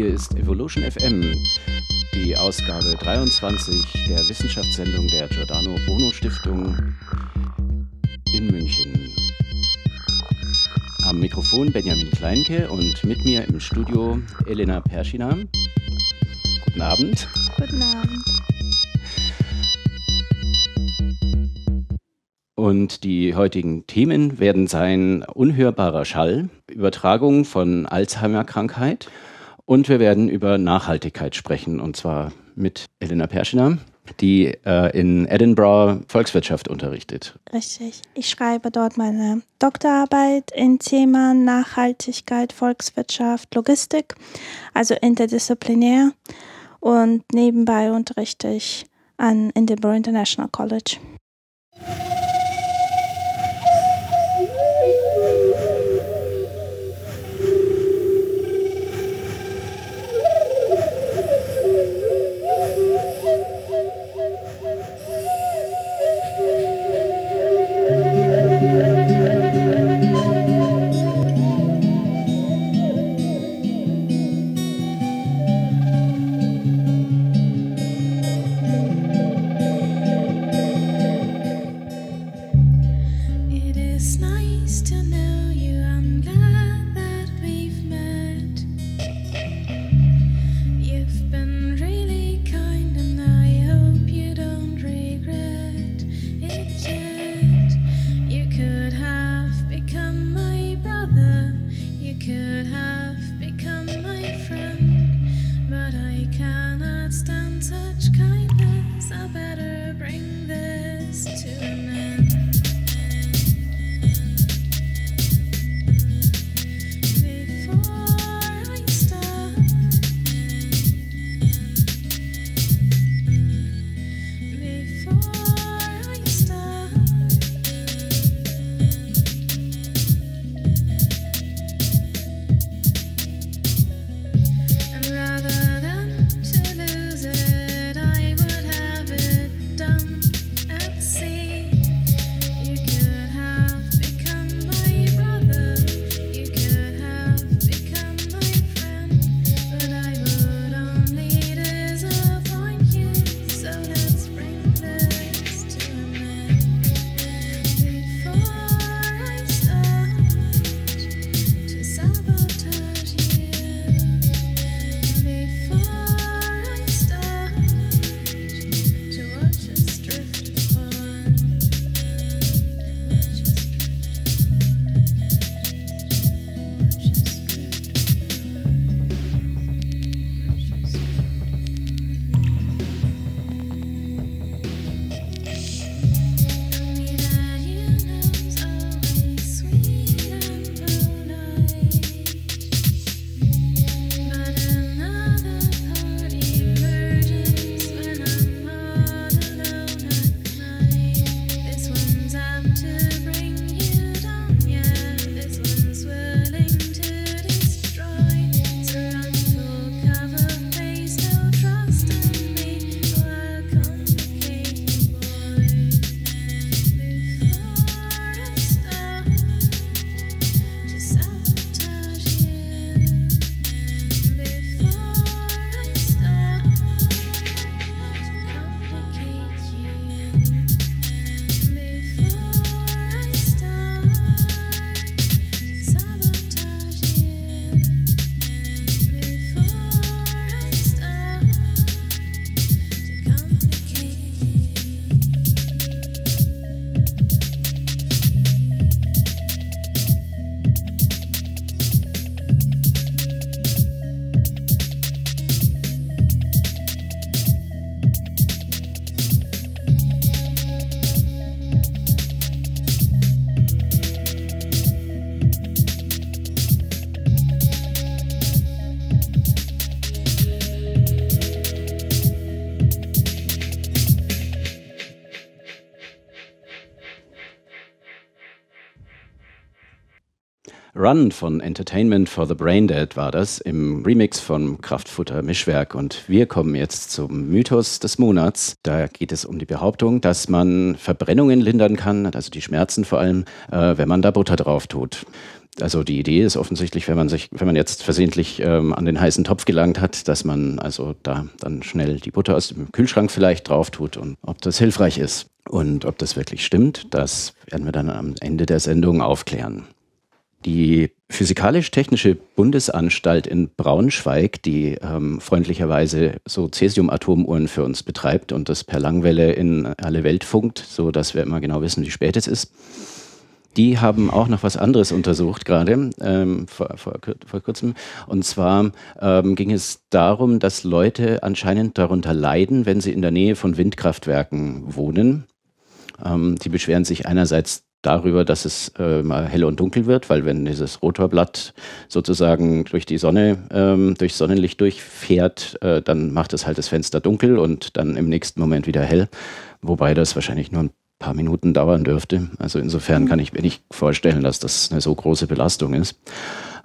Hier ist Evolution FM, die Ausgabe 23 der Wissenschaftssendung der Giordano Bruno Stiftung in München. Am Mikrofon Benjamin Kleinke und mit mir im Studio Elena Perschina. Guten Abend. Guten Abend. Und die heutigen Themen werden sein unhörbarer Schall, Übertragung von Alzheimer-Krankheit und wir werden über Nachhaltigkeit sprechen und zwar mit Elena Perschiner, die äh, in Edinburgh Volkswirtschaft unterrichtet. Richtig. Ich schreibe dort meine Doktorarbeit in Themen Nachhaltigkeit, Volkswirtschaft, Logistik, also interdisziplinär. Und nebenbei unterrichte ich an Edinburgh International College. Run von Entertainment for the Braindead war das im Remix von Kraftfutter Mischwerk. Und wir kommen jetzt zum Mythos des Monats. Da geht es um die Behauptung, dass man Verbrennungen lindern kann, also die Schmerzen vor allem, äh, wenn man da Butter drauf tut. Also die Idee ist offensichtlich, wenn man sich, wenn man jetzt versehentlich ähm, an den heißen Topf gelangt hat, dass man also da dann schnell die Butter aus dem Kühlschrank vielleicht drauf tut und ob das hilfreich ist. Und ob das wirklich stimmt, das werden wir dann am Ende der Sendung aufklären. Die Physikalisch-Technische Bundesanstalt in Braunschweig, die ähm, freundlicherweise so Cäsium-Atomuhren für uns betreibt und das per Langwelle in alle Welt funkt, so dass wir immer genau wissen, wie spät es ist. Die haben auch noch was anderes untersucht gerade ähm, vor, vor, vor, kurzem. Und zwar ähm, ging es darum, dass Leute anscheinend darunter leiden, wenn sie in der Nähe von Windkraftwerken wohnen. Ähm, die beschweren sich einerseits darüber, dass es äh, mal hell und dunkel wird, weil wenn dieses Rotorblatt sozusagen durch die Sonne, ähm, durch Sonnenlicht durchfährt, äh, dann macht es halt das Fenster dunkel und dann im nächsten Moment wieder hell. Wobei das wahrscheinlich nur ein paar Minuten dauern dürfte. Also insofern kann ich mir nicht vorstellen, dass das eine so große Belastung ist.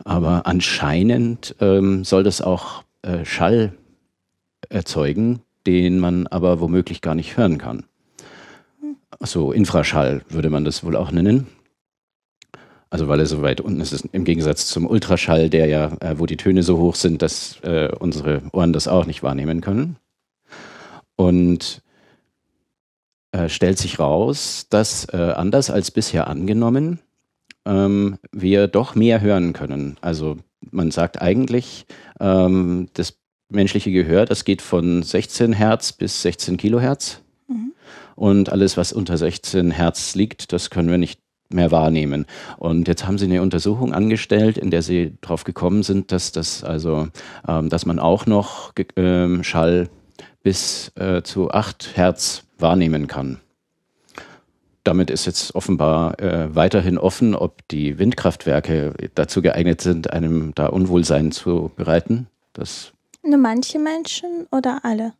Aber anscheinend ähm, soll das auch äh, Schall erzeugen, den man aber womöglich gar nicht hören kann so Infraschall würde man das wohl auch nennen. Also weil er so weit unten ist, im Gegensatz zum Ultraschall, der ja, äh, wo die Töne so hoch sind, dass äh, unsere Ohren das auch nicht wahrnehmen können. Und äh, stellt sich raus, dass äh, anders als bisher angenommen, ähm, wir doch mehr hören können. Also man sagt eigentlich, ähm, das menschliche Gehör, das geht von 16 Hertz bis 16 Kilohertz. Und alles, was unter 16 Hertz liegt, das können wir nicht mehr wahrnehmen. Und jetzt haben sie eine Untersuchung angestellt, in der sie darauf gekommen sind, dass das also, ähm, dass man auch noch ähm, Schall bis äh, zu 8 Hertz wahrnehmen kann. Damit ist jetzt offenbar äh, weiterhin offen, ob die Windkraftwerke dazu geeignet sind, einem da Unwohlsein zu bereiten. Das Nur manche Menschen oder alle?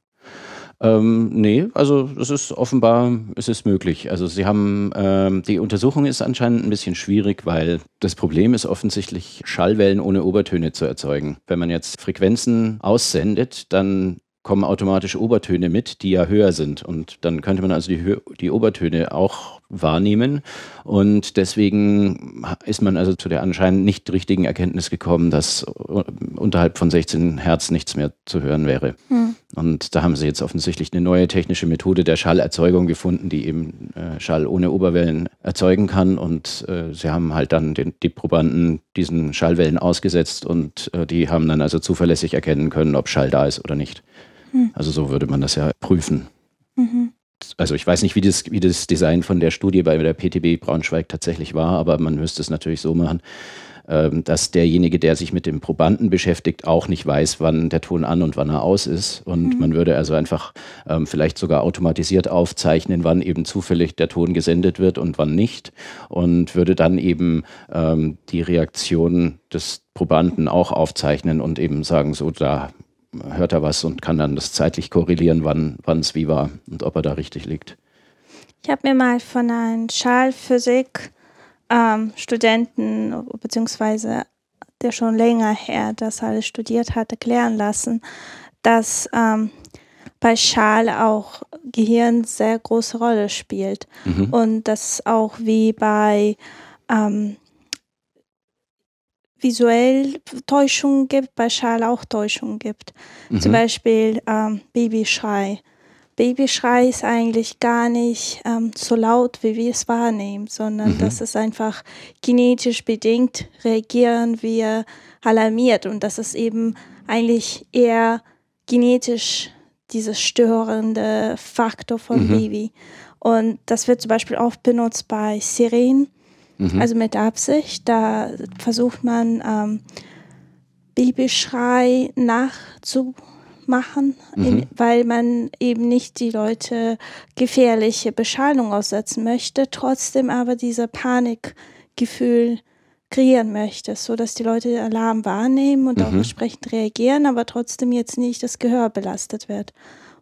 Ähm, nee, also es ist offenbar, es ist möglich. Also sie haben, ähm, die Untersuchung ist anscheinend ein bisschen schwierig, weil das Problem ist offensichtlich, Schallwellen ohne Obertöne zu erzeugen. Wenn man jetzt Frequenzen aussendet, dann kommen automatisch Obertöne mit, die ja höher sind. Und dann könnte man also die, die Obertöne auch wahrnehmen. Und deswegen ist man also zu der anscheinend nicht richtigen Erkenntnis gekommen, dass unterhalb von 16 Hertz nichts mehr zu hören wäre. Hm. Und da haben sie jetzt offensichtlich eine neue technische Methode der Schallerzeugung gefunden, die eben äh, Schall ohne Oberwellen erzeugen kann. Und äh, sie haben halt dann den, die Probanden diesen Schallwellen ausgesetzt und äh, die haben dann also zuverlässig erkennen können, ob Schall da ist oder nicht. Hm. Also so würde man das ja prüfen. Mhm. Also ich weiß nicht, wie das, wie das Design von der Studie bei der PTB Braunschweig tatsächlich war, aber man müsste es natürlich so machen, ähm, dass derjenige, der sich mit dem Probanden beschäftigt, auch nicht weiß, wann der Ton an und wann er aus ist. Und mhm. man würde also einfach ähm, vielleicht sogar automatisiert aufzeichnen, wann eben zufällig der Ton gesendet wird und wann nicht. Und würde dann eben ähm, die Reaktion des Probanden auch aufzeichnen und eben sagen, so da hört er was und kann dann das zeitlich korrelieren, wann es wie war und ob er da richtig liegt. Ich habe mir mal von einem Schallphysik ähm, Studenten, beziehungsweise der schon länger her das alles studiert hat, erklären lassen, dass ähm, bei Schal auch Gehirn sehr große Rolle spielt mhm. und dass auch wie bei ähm, visuell Täuschungen gibt, bei Schal auch Täuschungen gibt. Mhm. Zum Beispiel ähm, Babyschrei. Babyschrei ist eigentlich gar nicht ähm, so laut, wie wir es wahrnehmen, sondern mhm. das ist einfach genetisch bedingt, reagieren wir alarmiert und das ist eben eigentlich eher genetisch dieses störende Faktor vom mhm. Baby. Und das wird zum Beispiel auch benutzt bei Sirenen, mhm. also mit Absicht. Da versucht man ähm, Babyschrei nachzumachen machen, mhm. in, weil man eben nicht die Leute gefährliche Beschallung aussetzen möchte, trotzdem aber dieser Panikgefühl kreieren möchte, so dass die Leute den Alarm wahrnehmen und mhm. auch entsprechend reagieren, aber trotzdem jetzt nicht das Gehör belastet wird.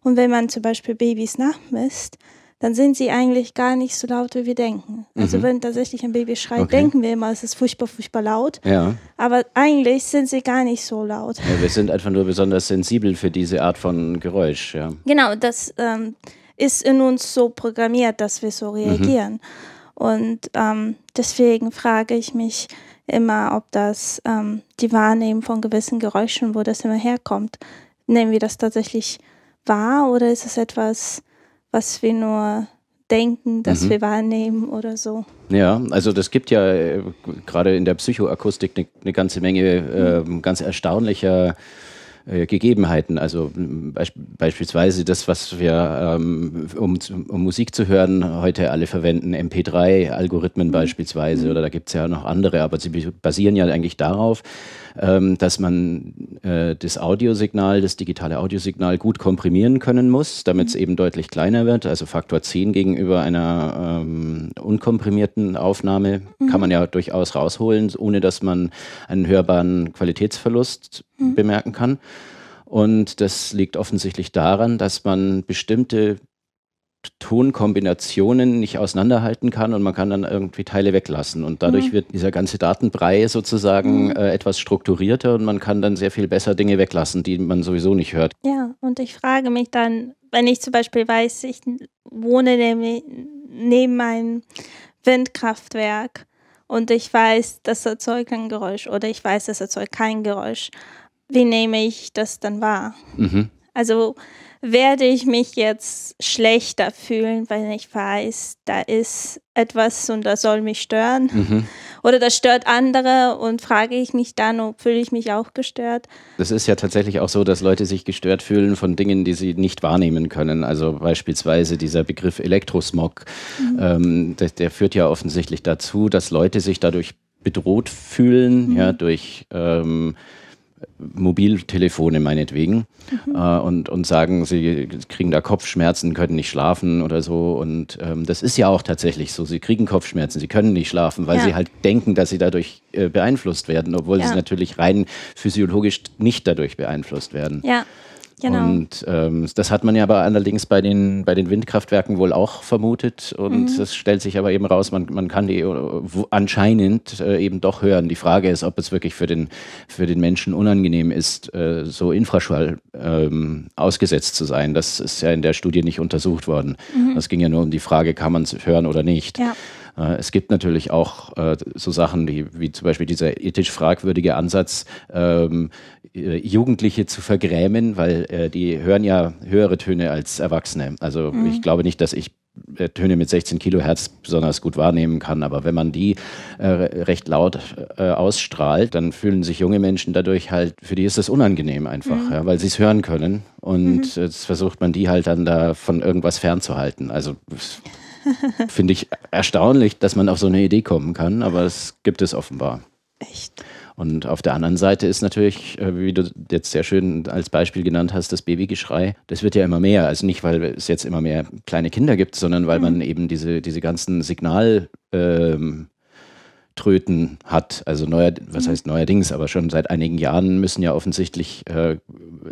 Und wenn man zum Beispiel Babys nachmisst, dann sind sie eigentlich gar nicht so laut, wie wir denken. Also mhm. wenn tatsächlich ein Baby schreit, okay. denken wir immer, es ist furchtbar, furchtbar laut. Ja. Aber eigentlich sind sie gar nicht so laut. Ja, wir sind einfach nur besonders sensibel für diese Art von Geräusch. Ja. Genau, das ähm, ist in uns so programmiert, dass wir so reagieren. Mhm. Und ähm, deswegen frage ich mich immer, ob das ähm, die Wahrnehmung von gewissen Geräuschen, wo das immer herkommt, nehmen wir das tatsächlich wahr oder ist es etwas, was wir nur denken, dass mhm. wir wahrnehmen oder so? Ja, also das gibt ja äh, gerade in der Psychoakustik eine ne ganze Menge äh, ganz erstaunlicher äh, Gegebenheiten. Also be beispielsweise das, was wir, ähm, um, um, Musik zu hören, heute alle verwenden, MP3-Algorithmen mhm. beispielsweise, mhm. oder da gibt es ja noch andere, aber sie basieren ja eigentlich darauf, ähm, dass man äh, das Audiosignal, das digitale Audiosignal gut komprimieren können muss, damit es mhm. eben deutlich kleiner wird. Also Faktor 10 gegenüber einer ähm, unkomprimierten Aufnahme mhm. kann man ja durchaus rausholen, ohne dass man einen hörbaren Qualitätsverlust mhm. bemerken kann. Und das liegt offensichtlich daran, dass man bestimmte Tonkombinationen nicht auseinanderhalten kann und man kann dann irgendwie Teile weglassen. Und dadurch mhm. wird dieser ganze Datenbrei sozusagen mhm. äh, etwas strukturierter und man kann dann sehr viel besser Dinge weglassen, die man sowieso nicht hört. Ja, und ich frage mich dann, wenn ich zum Beispiel weiß, ich wohne neben, neben einem Windkraftwerk und ich weiß, das erzeugt ein Geräusch oder ich weiß, das erzeugt kein Geräusch, wie nehme ich das dann wahr? Mhm. Also werde ich mich jetzt schlechter fühlen, weil ich weiß, da ist etwas und das soll mich stören. Mhm. Oder das stört andere und frage ich mich dann, ob fühle ich mich auch gestört. Das ist ja tatsächlich auch so, dass Leute sich gestört fühlen von Dingen, die sie nicht wahrnehmen können. Also beispielsweise dieser Begriff Elektrosmog, mhm. ähm, der, der, führt ja offensichtlich dazu, dass Leute sich dadurch bedroht fühlen, mhm. ja, durch ähm, Mobiltelefone meinetwegen mhm. äh, und, und sagen, sie kriegen da Kopfschmerzen, können nicht schlafen oder so. Und ähm, das ist ja auch tatsächlich so. Sie kriegen Kopfschmerzen, sie können nicht schlafen, weil ja. sie halt denken, dass sie dadurch äh, beeinflusst werden, obwohl ja. sie natürlich rein physiologisch nicht dadurch beeinflusst werden. Ja. Genau. Und ähm, das hat man ja aber allerdings bei den, bei den Windkraftwerken wohl auch vermutet. Und es mhm. stellt sich aber eben raus, man, man kann die äh, anscheinend äh, eben doch hören. Die Frage ist, ob es wirklich für den, für den Menschen unangenehm ist, äh, so Infraschall ähm, ausgesetzt zu sein. Das ist ja in der Studie nicht untersucht worden. Mhm. Es ging ja nur um die Frage, kann man es hören oder nicht. Ja. Äh, es gibt natürlich auch äh, so Sachen wie, wie zum Beispiel dieser ethisch fragwürdige Ansatz, ähm, äh, Jugendliche zu vergrämen, weil die hören ja höhere Töne als Erwachsene. Also mhm. ich glaube nicht, dass ich Töne mit 16 Kilohertz besonders gut wahrnehmen kann. Aber wenn man die äh, recht laut äh, ausstrahlt, dann fühlen sich junge Menschen dadurch halt, für die ist das unangenehm einfach, mhm. ja, weil sie es hören können. Und mhm. jetzt versucht man die halt dann da von irgendwas fernzuhalten. Also finde ich erstaunlich, dass man auf so eine Idee kommen kann, aber es gibt es offenbar. Echt? Und auf der anderen Seite ist natürlich, äh, wie du jetzt sehr schön als Beispiel genannt hast, das Babygeschrei. Das wird ja immer mehr. Also nicht, weil es jetzt immer mehr kleine Kinder gibt, sondern weil mhm. man eben diese, diese ganzen Signal... Ähm, Tröten hat. Also neuer, was mhm. heißt neuerdings, aber schon seit einigen Jahren müssen ja offensichtlich äh,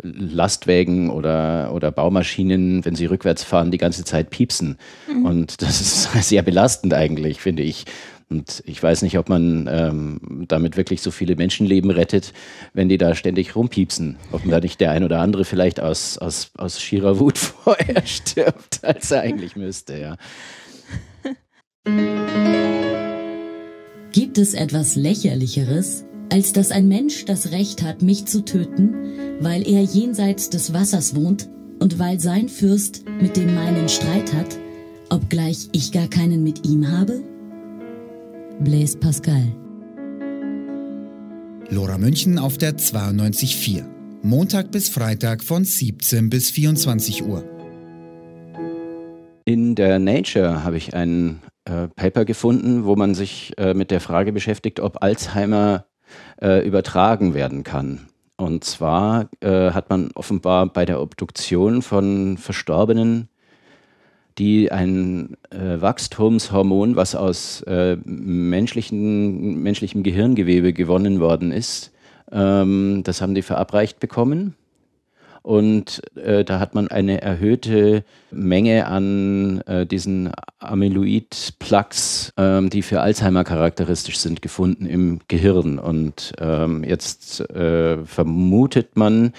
Lastwägen oder, oder Baumaschinen, wenn sie rückwärts fahren, die ganze Zeit piepsen. Mhm. Und das ist sehr belastend eigentlich, finde ich. Und ich weiß nicht, ob man ähm, damit wirklich so viele Menschenleben rettet, wenn die da ständig rumpiepsen. Ob da nicht der ein oder andere vielleicht aus, aus, aus schierer Wut vorher stirbt, als er eigentlich müsste, ja. Gibt es etwas Lächerlicheres, als dass ein Mensch das Recht hat, mich zu töten, weil er jenseits des Wassers wohnt und weil sein Fürst mit dem meinen Streit hat, obgleich ich gar keinen mit ihm habe? Blaise Pascal. Lora München auf der 92.4. Montag bis Freitag von 17 bis 24 Uhr. In der Nature habe ich ein äh, Paper gefunden, wo man sich äh, mit der Frage beschäftigt, ob Alzheimer äh, übertragen werden kann. Und zwar äh, hat man offenbar bei der Obduktion von Verstorbenen die ein äh, Wachstumshormon, was aus äh, menschlichen, menschlichem Gehirngewebe gewonnen worden ist, ähm, das haben die verabreicht bekommen. Und äh, da hat man eine erhöhte Menge an äh, diesen Amyloid-Plaques, ähm, die für Alzheimer charakteristisch sind, gefunden im Gehirn. Und ähm, jetzt äh, vermutet man,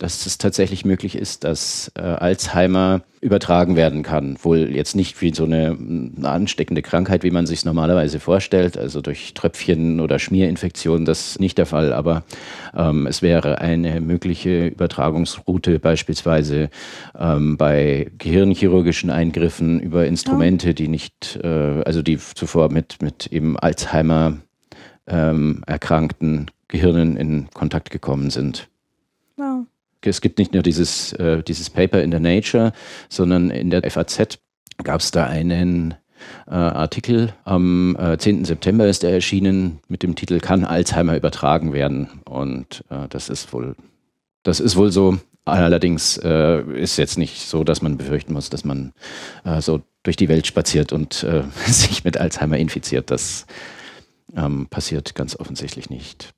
dass es tatsächlich möglich ist, dass äh, Alzheimer übertragen werden kann. Wohl jetzt nicht wie so eine, eine ansteckende Krankheit, wie man sich normalerweise vorstellt, also durch Tröpfchen oder Schmierinfektionen, das ist nicht der Fall, aber ähm, es wäre eine mögliche Übertragungsroute beispielsweise ähm, bei gehirnchirurgischen Eingriffen über Instrumente, die nicht, äh, also die zuvor mit, mit eben Alzheimer ähm, erkrankten Gehirnen in Kontakt gekommen sind. Wow es gibt nicht nur dieses, äh, dieses Paper in der Nature, sondern in der FAZ gab es da einen äh, Artikel. Am äh, 10. September ist er erschienen mit dem Titel Kann Alzheimer übertragen werden? Und äh, das ist wohl, das ist wohl so. Allerdings äh, ist jetzt nicht so, dass man befürchten muss, dass man äh, so durch die Welt spaziert und äh, sich mit Alzheimer infiziert. Das ähm, passiert ganz offensichtlich nicht.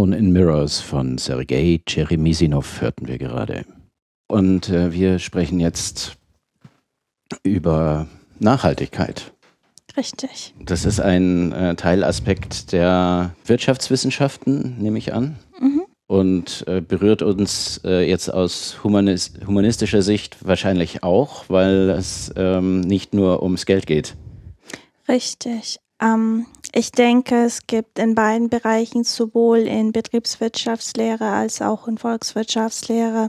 Drown in Mirrors von Sergei Cheremisinov hörten wir gerade. Und äh, wir sprechen jetzt über Nachhaltigkeit. Richtig. Das ist ein äh, Teilaspekt der Wirtschaftswissenschaften, nehme ich an. Mhm. Und äh, berührt uns äh, jetzt aus humanis humanistischer Sicht wahrscheinlich auch, weil es ähm, nicht nur ums Geld geht. Richtig. Ähm, ich denke, es gibt in beiden Bereichen, sowohl in Betriebswirtschaftslehre als auch in Volkswirtschaftslehre,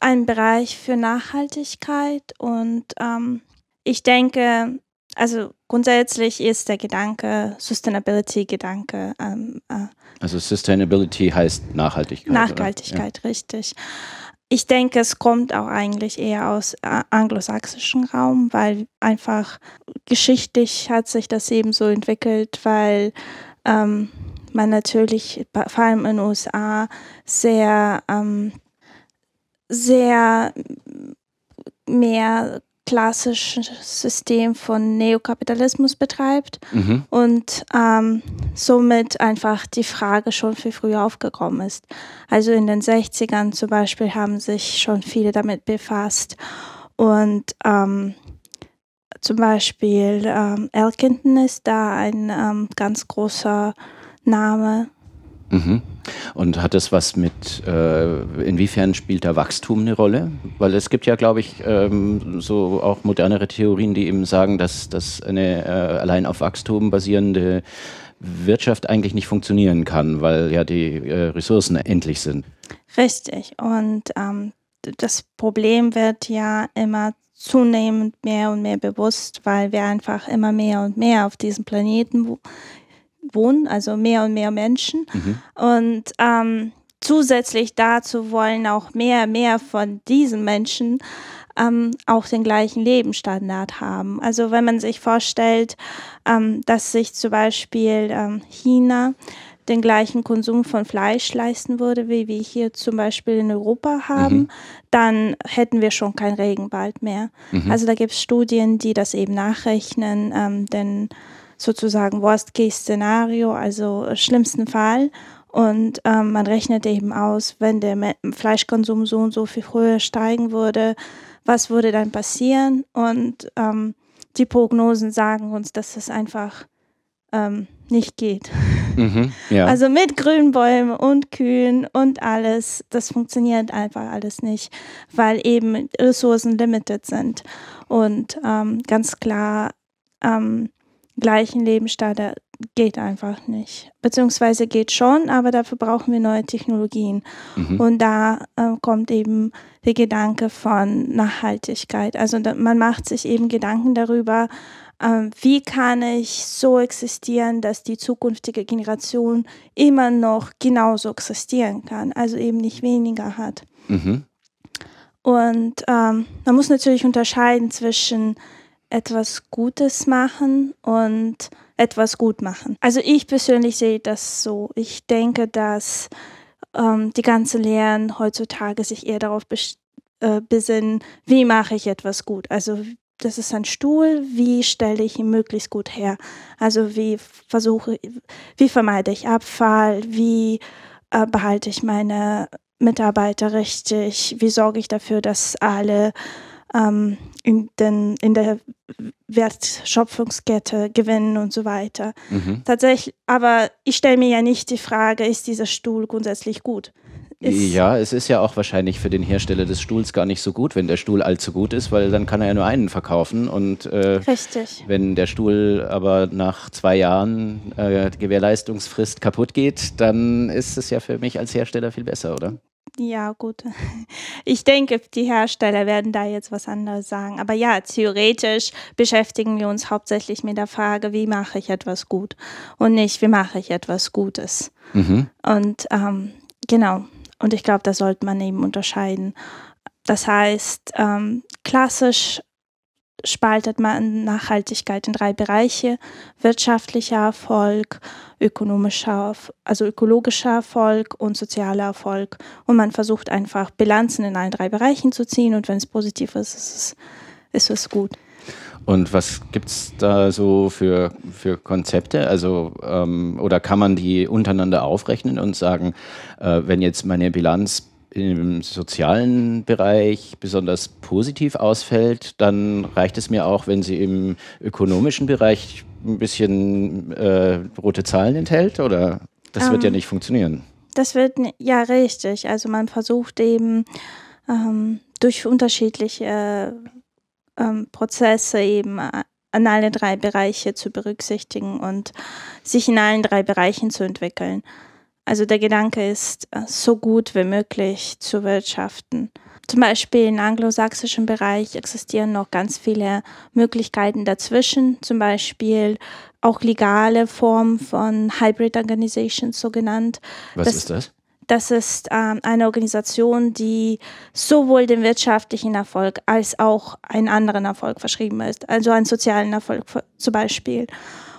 einen Bereich für Nachhaltigkeit. Und ähm, ich denke, also grundsätzlich ist der Gedanke, Sustainability-Gedanke. Ähm, äh, also Sustainability heißt Nachhaltigkeit. Nachhaltigkeit, ja. richtig. Ich denke, es kommt auch eigentlich eher aus äh, anglosächsischen Raum, weil einfach geschichtlich hat sich das eben so entwickelt, weil ähm, man natürlich vor allem in den USA sehr, ähm, sehr mehr klassisches System von Neokapitalismus betreibt mhm. und ähm, somit einfach die Frage schon viel früher aufgekommen ist. Also in den 60ern zum Beispiel haben sich schon viele damit befasst und ähm, zum Beispiel ähm, Elkington ist da ein ähm, ganz großer Name. Mhm. Und hat das was mit, äh, inwiefern spielt da Wachstum eine Rolle? Weil es gibt ja, glaube ich, ähm, so auch modernere Theorien, die eben sagen, dass, dass eine äh, allein auf Wachstum basierende Wirtschaft eigentlich nicht funktionieren kann, weil ja die äh, Ressourcen endlich sind. Richtig. Und ähm, das Problem wird ja immer zunehmend mehr und mehr bewusst, weil wir einfach immer mehr und mehr auf diesem Planeten wohnen, also mehr und mehr Menschen. Mhm. Und ähm, zusätzlich dazu wollen auch mehr, und mehr von diesen Menschen ähm, auch den gleichen Lebensstandard haben. Also wenn man sich vorstellt, ähm, dass sich zum Beispiel ähm, China den gleichen Konsum von Fleisch leisten würde, wie wir hier zum Beispiel in Europa haben, mhm. dann hätten wir schon kein Regenwald mehr. Mhm. Also da gibt es Studien, die das eben nachrechnen, ähm, denn sozusagen Worst-Case-Szenario, also schlimmsten Fall. Und ähm, man rechnet eben aus, wenn der Fleischkonsum so und so viel früher steigen würde, was würde dann passieren? Und ähm, die Prognosen sagen uns, dass es einfach ähm, nicht geht. Mhm, ja. Also mit Grünbäumen und Kühen und alles, das funktioniert einfach alles nicht, weil eben Ressourcen limited sind. Und ähm, ganz klar, ähm, gleichen Lebensstandard geht einfach nicht. Beziehungsweise geht schon, aber dafür brauchen wir neue Technologien. Mhm. Und da äh, kommt eben der Gedanke von Nachhaltigkeit. Also da, man macht sich eben Gedanken darüber, äh, wie kann ich so existieren, dass die zukünftige Generation immer noch genauso existieren kann, also eben nicht weniger hat. Mhm. Und ähm, man muss natürlich unterscheiden zwischen etwas Gutes machen und etwas gut machen. Also ich persönlich sehe das so. Ich denke, dass ähm, die ganzen Lehren heutzutage sich eher darauf äh, besinnen, wie mache ich etwas gut. Also das ist ein Stuhl, wie stelle ich ihn möglichst gut her? Also wie versuche, wie vermeide ich Abfall, wie äh, behalte ich meine Mitarbeiter richtig, wie sorge ich dafür, dass alle ähm, in, den, in der Wertschöpfungskette gewinnen und so weiter. Mhm. Tatsächlich, aber ich stelle mir ja nicht die Frage, ist dieser Stuhl grundsätzlich gut? Ist ja, es ist ja auch wahrscheinlich für den Hersteller des Stuhls gar nicht so gut, wenn der Stuhl allzu gut ist, weil dann kann er ja nur einen verkaufen. Und äh, Richtig. wenn der Stuhl aber nach zwei Jahren äh, Gewährleistungsfrist kaputt geht, dann ist es ja für mich als Hersteller viel besser, oder? Ja, gut. Ich denke, die Hersteller werden da jetzt was anderes sagen. Aber ja, theoretisch beschäftigen wir uns hauptsächlich mit der Frage, wie mache ich etwas gut und nicht, wie mache ich etwas Gutes. Mhm. Und ähm, genau. Und ich glaube, da sollte man eben unterscheiden. Das heißt, ähm, klassisch spaltet man Nachhaltigkeit in drei Bereiche: wirtschaftlicher Erfolg, ökonomischer, also ökologischer Erfolg und sozialer Erfolg. Und man versucht einfach Bilanzen in allen drei Bereichen zu ziehen und wenn es positiv ist, ist es, ist es gut. Und was gibt es da so für, für Konzepte? Also, ähm, oder kann man die untereinander aufrechnen und sagen, äh, wenn jetzt meine Bilanz im sozialen Bereich besonders positiv ausfällt, dann reicht es mir auch, wenn sie im ökonomischen Bereich ein bisschen äh, rote Zahlen enthält? Oder das ähm, wird ja ähm, nicht funktionieren? Das wird, ja, richtig. Also man versucht eben ähm, durch unterschiedliche ähm, Prozesse eben äh, an alle drei Bereiche zu berücksichtigen und sich in allen drei Bereichen zu entwickeln. Also der Gedanke ist, äh, so gut wie möglich zu wirtschaften. Zum Beispiel im anglosächsischen Bereich existieren noch ganz viele Möglichkeiten dazwischen, zum Beispiel auch legale Formen von Hybrid Organizations, so genannt. Was das, ist das? das ist ähm, eine Organisation, die sowohl den wirtschaftlichen Erfolg als auch einen anderen Erfolg verschrieben ist, also einen sozialen Erfolg zum Beispiel.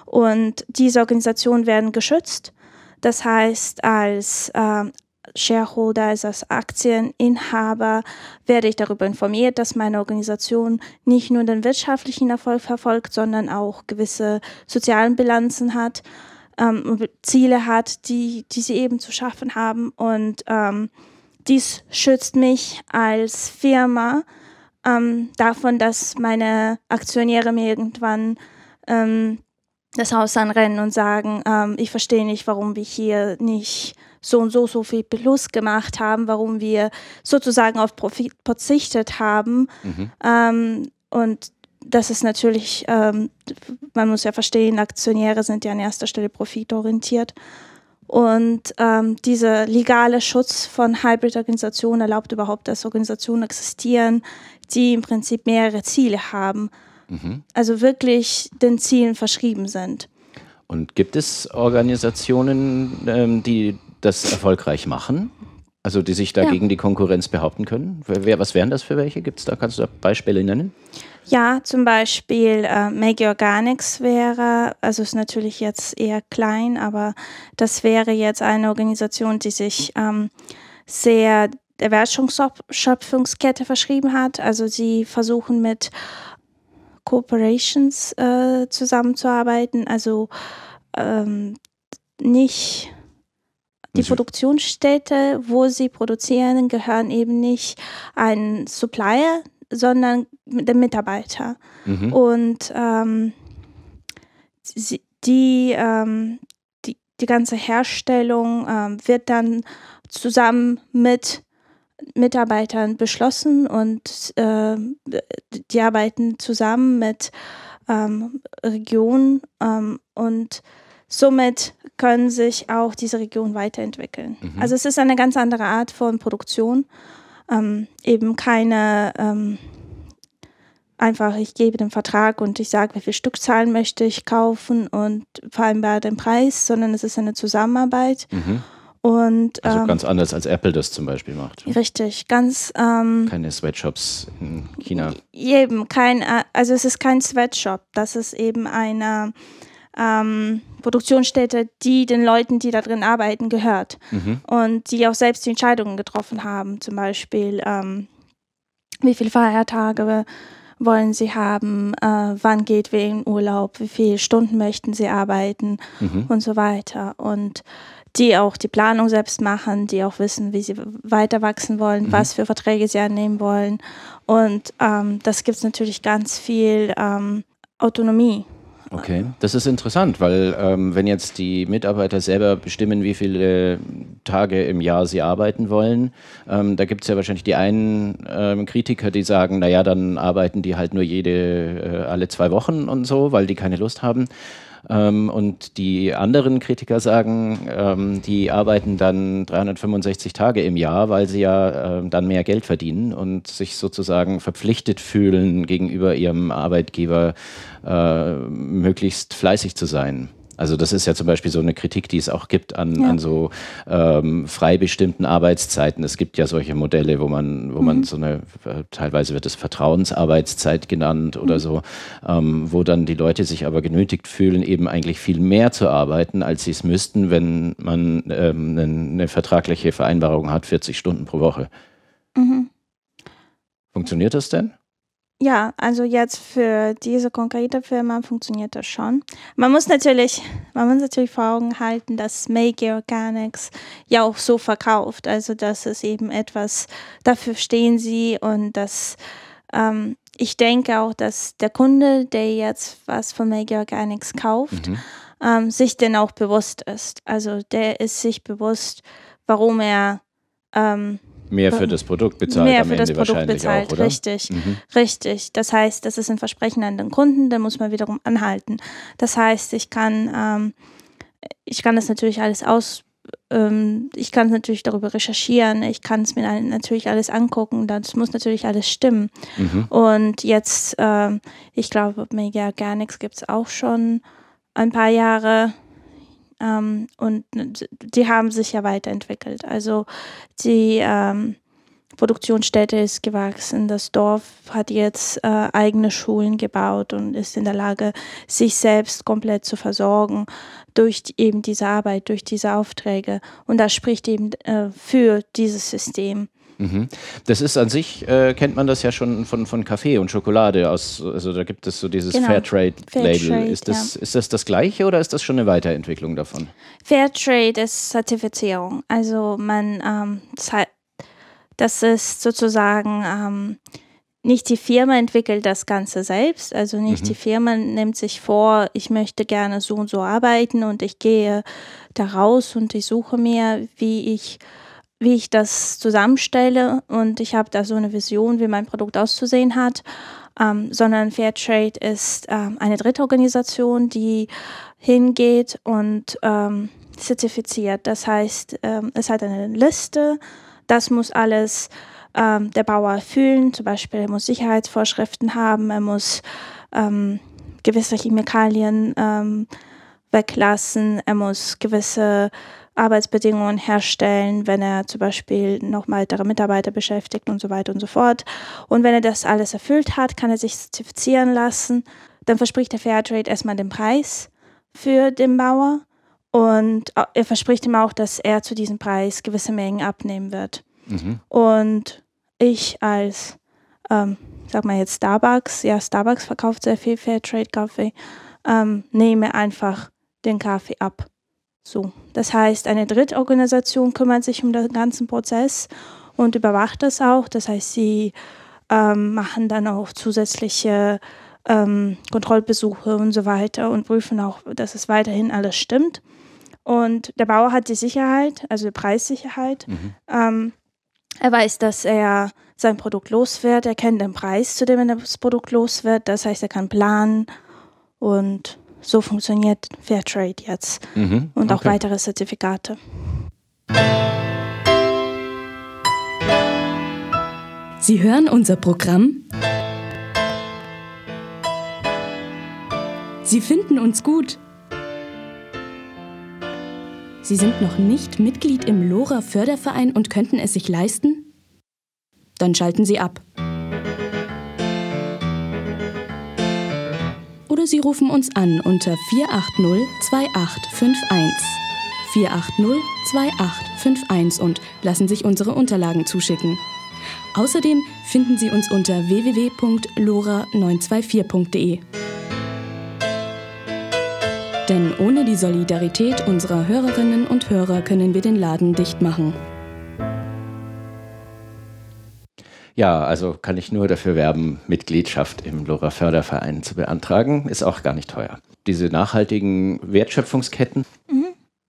Und diese Organisationen werden geschützt. Das heißt, als ähm, Shareholder, also als Aktieninhaber, werde ich darüber informiert, dass meine Organisation nicht nur den wirtschaftlichen Erfolg verfolgt, sondern auch gewisse sozialen Bilanzen hat ähm, Ziele hat, die, die sie eben zu schaffen haben. Und ähm, dies schützt mich als Firma ähm, davon, dass meine Aktionäre mir irgendwann ähm, das Haus anrennen und sagen, ähm, ich verstehe nicht, warum wir hier nicht so und so so viel Plus gemacht haben, warum wir sozusagen auf Profit verzichtet haben. Mhm. Ähm, und das ist natürlich, ähm, man muss ja verstehen, Aktionäre sind ja an erster Stelle profitorientiert. Und ähm, dieser legale Schutz von Hybrid-Organisationen erlaubt überhaupt, dass Organisationen existieren, die im Prinzip mehrere Ziele haben. Mhm. Also wirklich den Zielen verschrieben sind. Und gibt es Organisationen, ähm, die das erfolgreich machen? Also die sich dagegen ja. die Konkurrenz behaupten können? Was wären das für welche? Gibt es da, kannst du da Beispiele nennen? Ja, zum Beispiel äh, Make Organics wäre, also ist natürlich jetzt eher klein, aber das wäre jetzt eine Organisation, die sich ähm, sehr der Wertschöpfungskette verschrieben hat. Also sie versuchen mit Corporations äh, zusammenzuarbeiten, also ähm, nicht die Produktionsstätte, wo sie produzieren, gehören eben nicht ein Supplier, sondern der Mitarbeiter. Mhm. Und ähm, sie, die, ähm, die, die ganze Herstellung ähm, wird dann zusammen mit Mitarbeitern beschlossen und äh, die arbeiten zusammen mit ähm, Regionen ähm, und somit können sich auch diese Regionen weiterentwickeln. Mhm. Also es ist eine ganz andere Art von Produktion ähm, eben keine ähm, einfach, ich gebe den Vertrag und ich sage, wie viel Stückzahlen möchte ich kaufen und vereinbare den Preis, sondern es ist eine Zusammenarbeit. Mhm. Und, also ähm, ganz anders als Apple das zum Beispiel macht. Richtig, ganz. Ähm, Keine Sweatshops in China. Eben, kein, äh, also es ist kein Sweatshop, das ist eben eine ähm, Produktionsstätte, die den Leuten, die da drin arbeiten, gehört. Mhm. Und die auch selbst die Entscheidungen getroffen haben. Zum Beispiel, ähm, wie viele Feiertage wollen sie haben, äh, wann geht wer in Urlaub, wie viele Stunden möchten sie arbeiten mhm. und so weiter. Und die auch die Planung selbst machen, die auch wissen, wie sie weiter wachsen wollen, mhm. was für Verträge sie annehmen wollen. Und ähm, das gibt es natürlich ganz viel ähm, Autonomie. Okay, das ist interessant, weil ähm, wenn jetzt die Mitarbeiter selber bestimmen, wie viele Tage im Jahr sie arbeiten wollen, ähm, da gibt es ja wahrscheinlich die einen ähm, Kritiker, die sagen, naja, dann arbeiten die halt nur jede, äh, alle zwei Wochen und so, weil die keine Lust haben. Ähm, und die anderen Kritiker sagen, ähm, die arbeiten dann 365 Tage im Jahr, weil sie ja äh, dann mehr Geld verdienen und sich sozusagen verpflichtet fühlen, gegenüber ihrem Arbeitgeber äh, möglichst fleißig zu sein. Also das ist ja zum Beispiel so eine Kritik, die es auch gibt an, ja. an so ähm, frei bestimmten Arbeitszeiten. Es gibt ja solche Modelle, wo man, wo mhm. man so eine, teilweise wird es Vertrauensarbeitszeit genannt oder mhm. so, ähm, wo dann die Leute sich aber genötigt fühlen, eben eigentlich viel mehr zu arbeiten, als sie es müssten, wenn man ähm, eine, eine vertragliche Vereinbarung hat, 40 Stunden pro Woche. Mhm. Funktioniert das denn? Ja, also jetzt für diese konkrete Firma funktioniert das schon. Man muss natürlich, man muss natürlich vor Augen halten, dass Make Organics ja auch so verkauft. Also das ist eben etwas, dafür stehen sie und das ähm, ich denke auch, dass der Kunde, der jetzt was von Make Organics kauft, mhm. ähm, sich denn auch bewusst ist. Also der ist sich bewusst, warum er ähm, Mehr für das Produkt bezahlt mehr am für Ende das Produkt bezahlt, auch, oder? richtig, mhm. richtig. Das heißt, das ist ein Versprechen an den Kunden, da muss man wiederum anhalten. Das heißt, ich kann, ähm, ich kann das natürlich alles aus, ähm, ich kann natürlich darüber recherchieren, ich kann es mir natürlich alles angucken, das muss natürlich alles stimmen. Mhm. Und jetzt, ähm, ich glaube, Mega Organics gibt es auch schon ein paar Jahre ähm, und die haben sich ja weiterentwickelt. Also die ähm, Produktionsstätte ist gewachsen. Das Dorf hat jetzt äh, eigene Schulen gebaut und ist in der Lage, sich selbst komplett zu versorgen durch die, eben diese Arbeit, durch diese Aufträge. Und das spricht eben äh, für dieses System. Mhm. Das ist an sich, äh, kennt man das ja schon von, von Kaffee und Schokolade aus, also da gibt es so dieses genau. Fairtrade-Label. Fair ist, das, ja. ist das das gleiche oder ist das schon eine Weiterentwicklung davon? Fairtrade ist Zertifizierung. Also man ähm, das ist sozusagen ähm, nicht die Firma entwickelt das Ganze selbst, also nicht mhm. die Firma nimmt sich vor, ich möchte gerne so und so arbeiten und ich gehe da raus und ich suche mir, wie ich wie ich das zusammenstelle und ich habe da so eine Vision, wie mein Produkt auszusehen hat, ähm, sondern Fairtrade ist ähm, eine dritte Organisation, die hingeht und ähm, zertifiziert. Das heißt, ähm, es hat eine Liste das muss alles ähm, der Bauer erfüllen. Zum Beispiel, er muss Sicherheitsvorschriften haben, er muss ähm, gewisse Chemikalien weglassen, er muss gewisse Arbeitsbedingungen herstellen, wenn er zum Beispiel noch weitere Mitarbeiter beschäftigt und so weiter und so fort. Und wenn er das alles erfüllt hat, kann er sich zertifizieren lassen. Dann verspricht der Fairtrade erstmal den Preis für den Bauer und er verspricht ihm auch, dass er zu diesem Preis gewisse Mengen abnehmen wird. Mhm. Und ich als, ähm, sag mal jetzt Starbucks, ja, Starbucks verkauft sehr viel Fairtrade-Kaffee, ähm, nehme einfach den Kaffee ab. So. Das heißt, eine Drittorganisation kümmert sich um den ganzen Prozess und überwacht das auch. Das heißt, sie ähm, machen dann auch zusätzliche ähm, Kontrollbesuche und so weiter und prüfen auch, dass es weiterhin alles stimmt. Und der Bauer hat die Sicherheit, also die Preissicherheit. Mhm. Ähm, er weiß, dass er sein Produkt los wird. Er kennt den Preis, zu dem er das Produkt los wird. Das heißt, er kann planen. Und so funktioniert Fairtrade jetzt. Mhm. Und auch okay. weitere Zertifikate. Sie hören unser Programm. Sie finden uns gut. Sie sind noch nicht Mitglied im LoRa Förderverein und könnten es sich leisten? Dann schalten Sie ab. Oder Sie rufen uns an unter 480 2851. 480 2851 und lassen sich unsere Unterlagen zuschicken. Außerdem finden Sie uns unter www.lora924.de. Denn ohne die Solidarität unserer Hörerinnen und Hörer können wir den Laden dicht machen. Ja, also kann ich nur dafür werben, Mitgliedschaft im Lora Förderverein zu beantragen. Ist auch gar nicht teuer. Diese nachhaltigen Wertschöpfungsketten, mhm.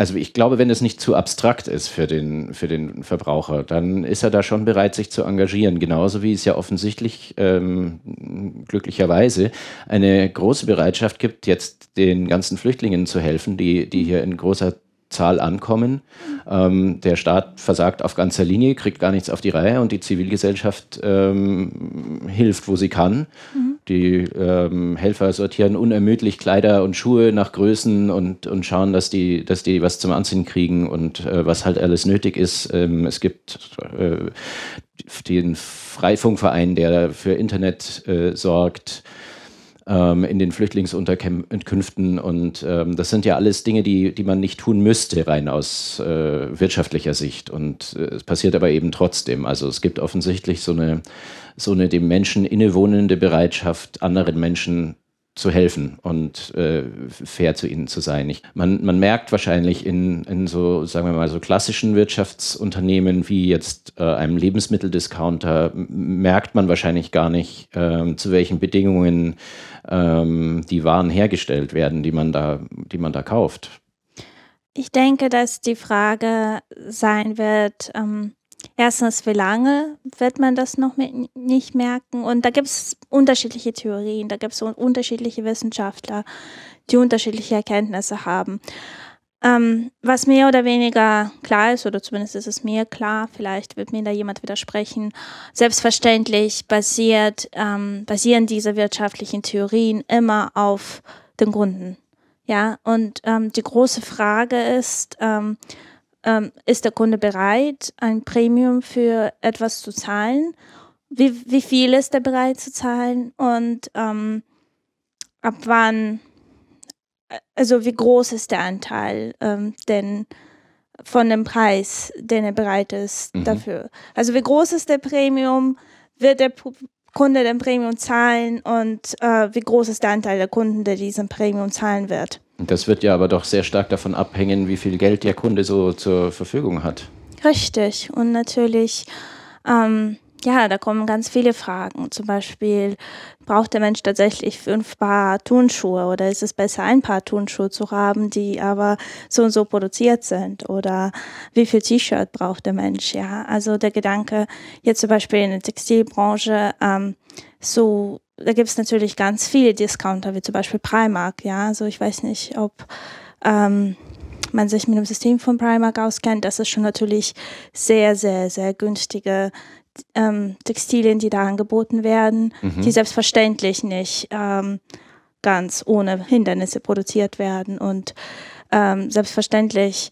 Also ich glaube, wenn es nicht zu abstrakt ist für den, für den Verbraucher, dann ist er da schon bereit, sich zu engagieren. Genauso wie es ja offensichtlich ähm, glücklicherweise eine große Bereitschaft gibt, jetzt den ganzen Flüchtlingen zu helfen, die, die hier in großer Zahl ankommen. Ähm, der Staat versagt auf ganzer Linie, kriegt gar nichts auf die Reihe und die Zivilgesellschaft ähm, hilft, wo sie kann. Mhm. Die ähm, Helfer sortieren unermüdlich Kleider und Schuhe nach Größen und, und schauen, dass die, dass die was zum Anziehen kriegen und äh, was halt alles nötig ist. Ähm, es gibt äh, den Freifunkverein, der für Internet äh, sorgt in den Flüchtlingsunterkünften. Und ähm, das sind ja alles Dinge, die, die man nicht tun müsste, rein aus äh, wirtschaftlicher Sicht. Und äh, es passiert aber eben trotzdem. Also es gibt offensichtlich so eine, so eine dem Menschen innewohnende Bereitschaft, anderen Menschen zu helfen und äh, fair zu ihnen zu sein. Ich, man, man merkt wahrscheinlich in, in so, sagen wir mal, so klassischen Wirtschaftsunternehmen wie jetzt äh, einem Lebensmitteldiscounter, merkt man wahrscheinlich gar nicht, äh, zu welchen Bedingungen ähm, die Waren hergestellt werden, die man da, die man da kauft. Ich denke, dass die Frage sein wird, ähm, erstens, wie lange wird man das noch nicht merken? Und da gibt es unterschiedliche Theorien, da gibt es unterschiedliche Wissenschaftler, die unterschiedliche Erkenntnisse haben. Ähm, was mehr oder weniger klar ist, oder zumindest ist es mir klar, vielleicht wird mir da jemand widersprechen, selbstverständlich basiert, ähm, basieren diese wirtschaftlichen Theorien immer auf den Gründen. Ja, und ähm, die große Frage ist, ähm, ähm, ist der Kunde bereit, ein Premium für etwas zu zahlen? Wie, wie viel ist er bereit zu zahlen? Und ähm, ab wann, also wie groß ist der Anteil ähm, denn von dem Preis, den er bereit ist mhm. dafür? Also wie groß ist der Premium? Wird der Kunde den Premium zahlen und äh, wie groß ist der Anteil der Kunden, der diesen Premium zahlen wird? Das wird ja aber doch sehr stark davon abhängen, wie viel Geld der Kunde so zur Verfügung hat. Richtig. Und natürlich, ähm, ja, da kommen ganz viele Fragen. Zum Beispiel, braucht der Mensch tatsächlich fünf Paar Turnschuhe oder ist es besser, ein Paar Turnschuhe zu haben, die aber so und so produziert sind? Oder wie viel T-Shirt braucht der Mensch? Ja, also der Gedanke, jetzt zum Beispiel in der Textilbranche, ähm, so da gibt es natürlich ganz viele Discounter, wie zum Beispiel Primark, ja. Also ich weiß nicht, ob ähm, man sich mit dem System von Primark auskennt. Das ist schon natürlich sehr, sehr, sehr günstige ähm, Textilien, die da angeboten werden, mhm. die selbstverständlich nicht ähm, ganz ohne Hindernisse produziert werden. Und ähm, selbstverständlich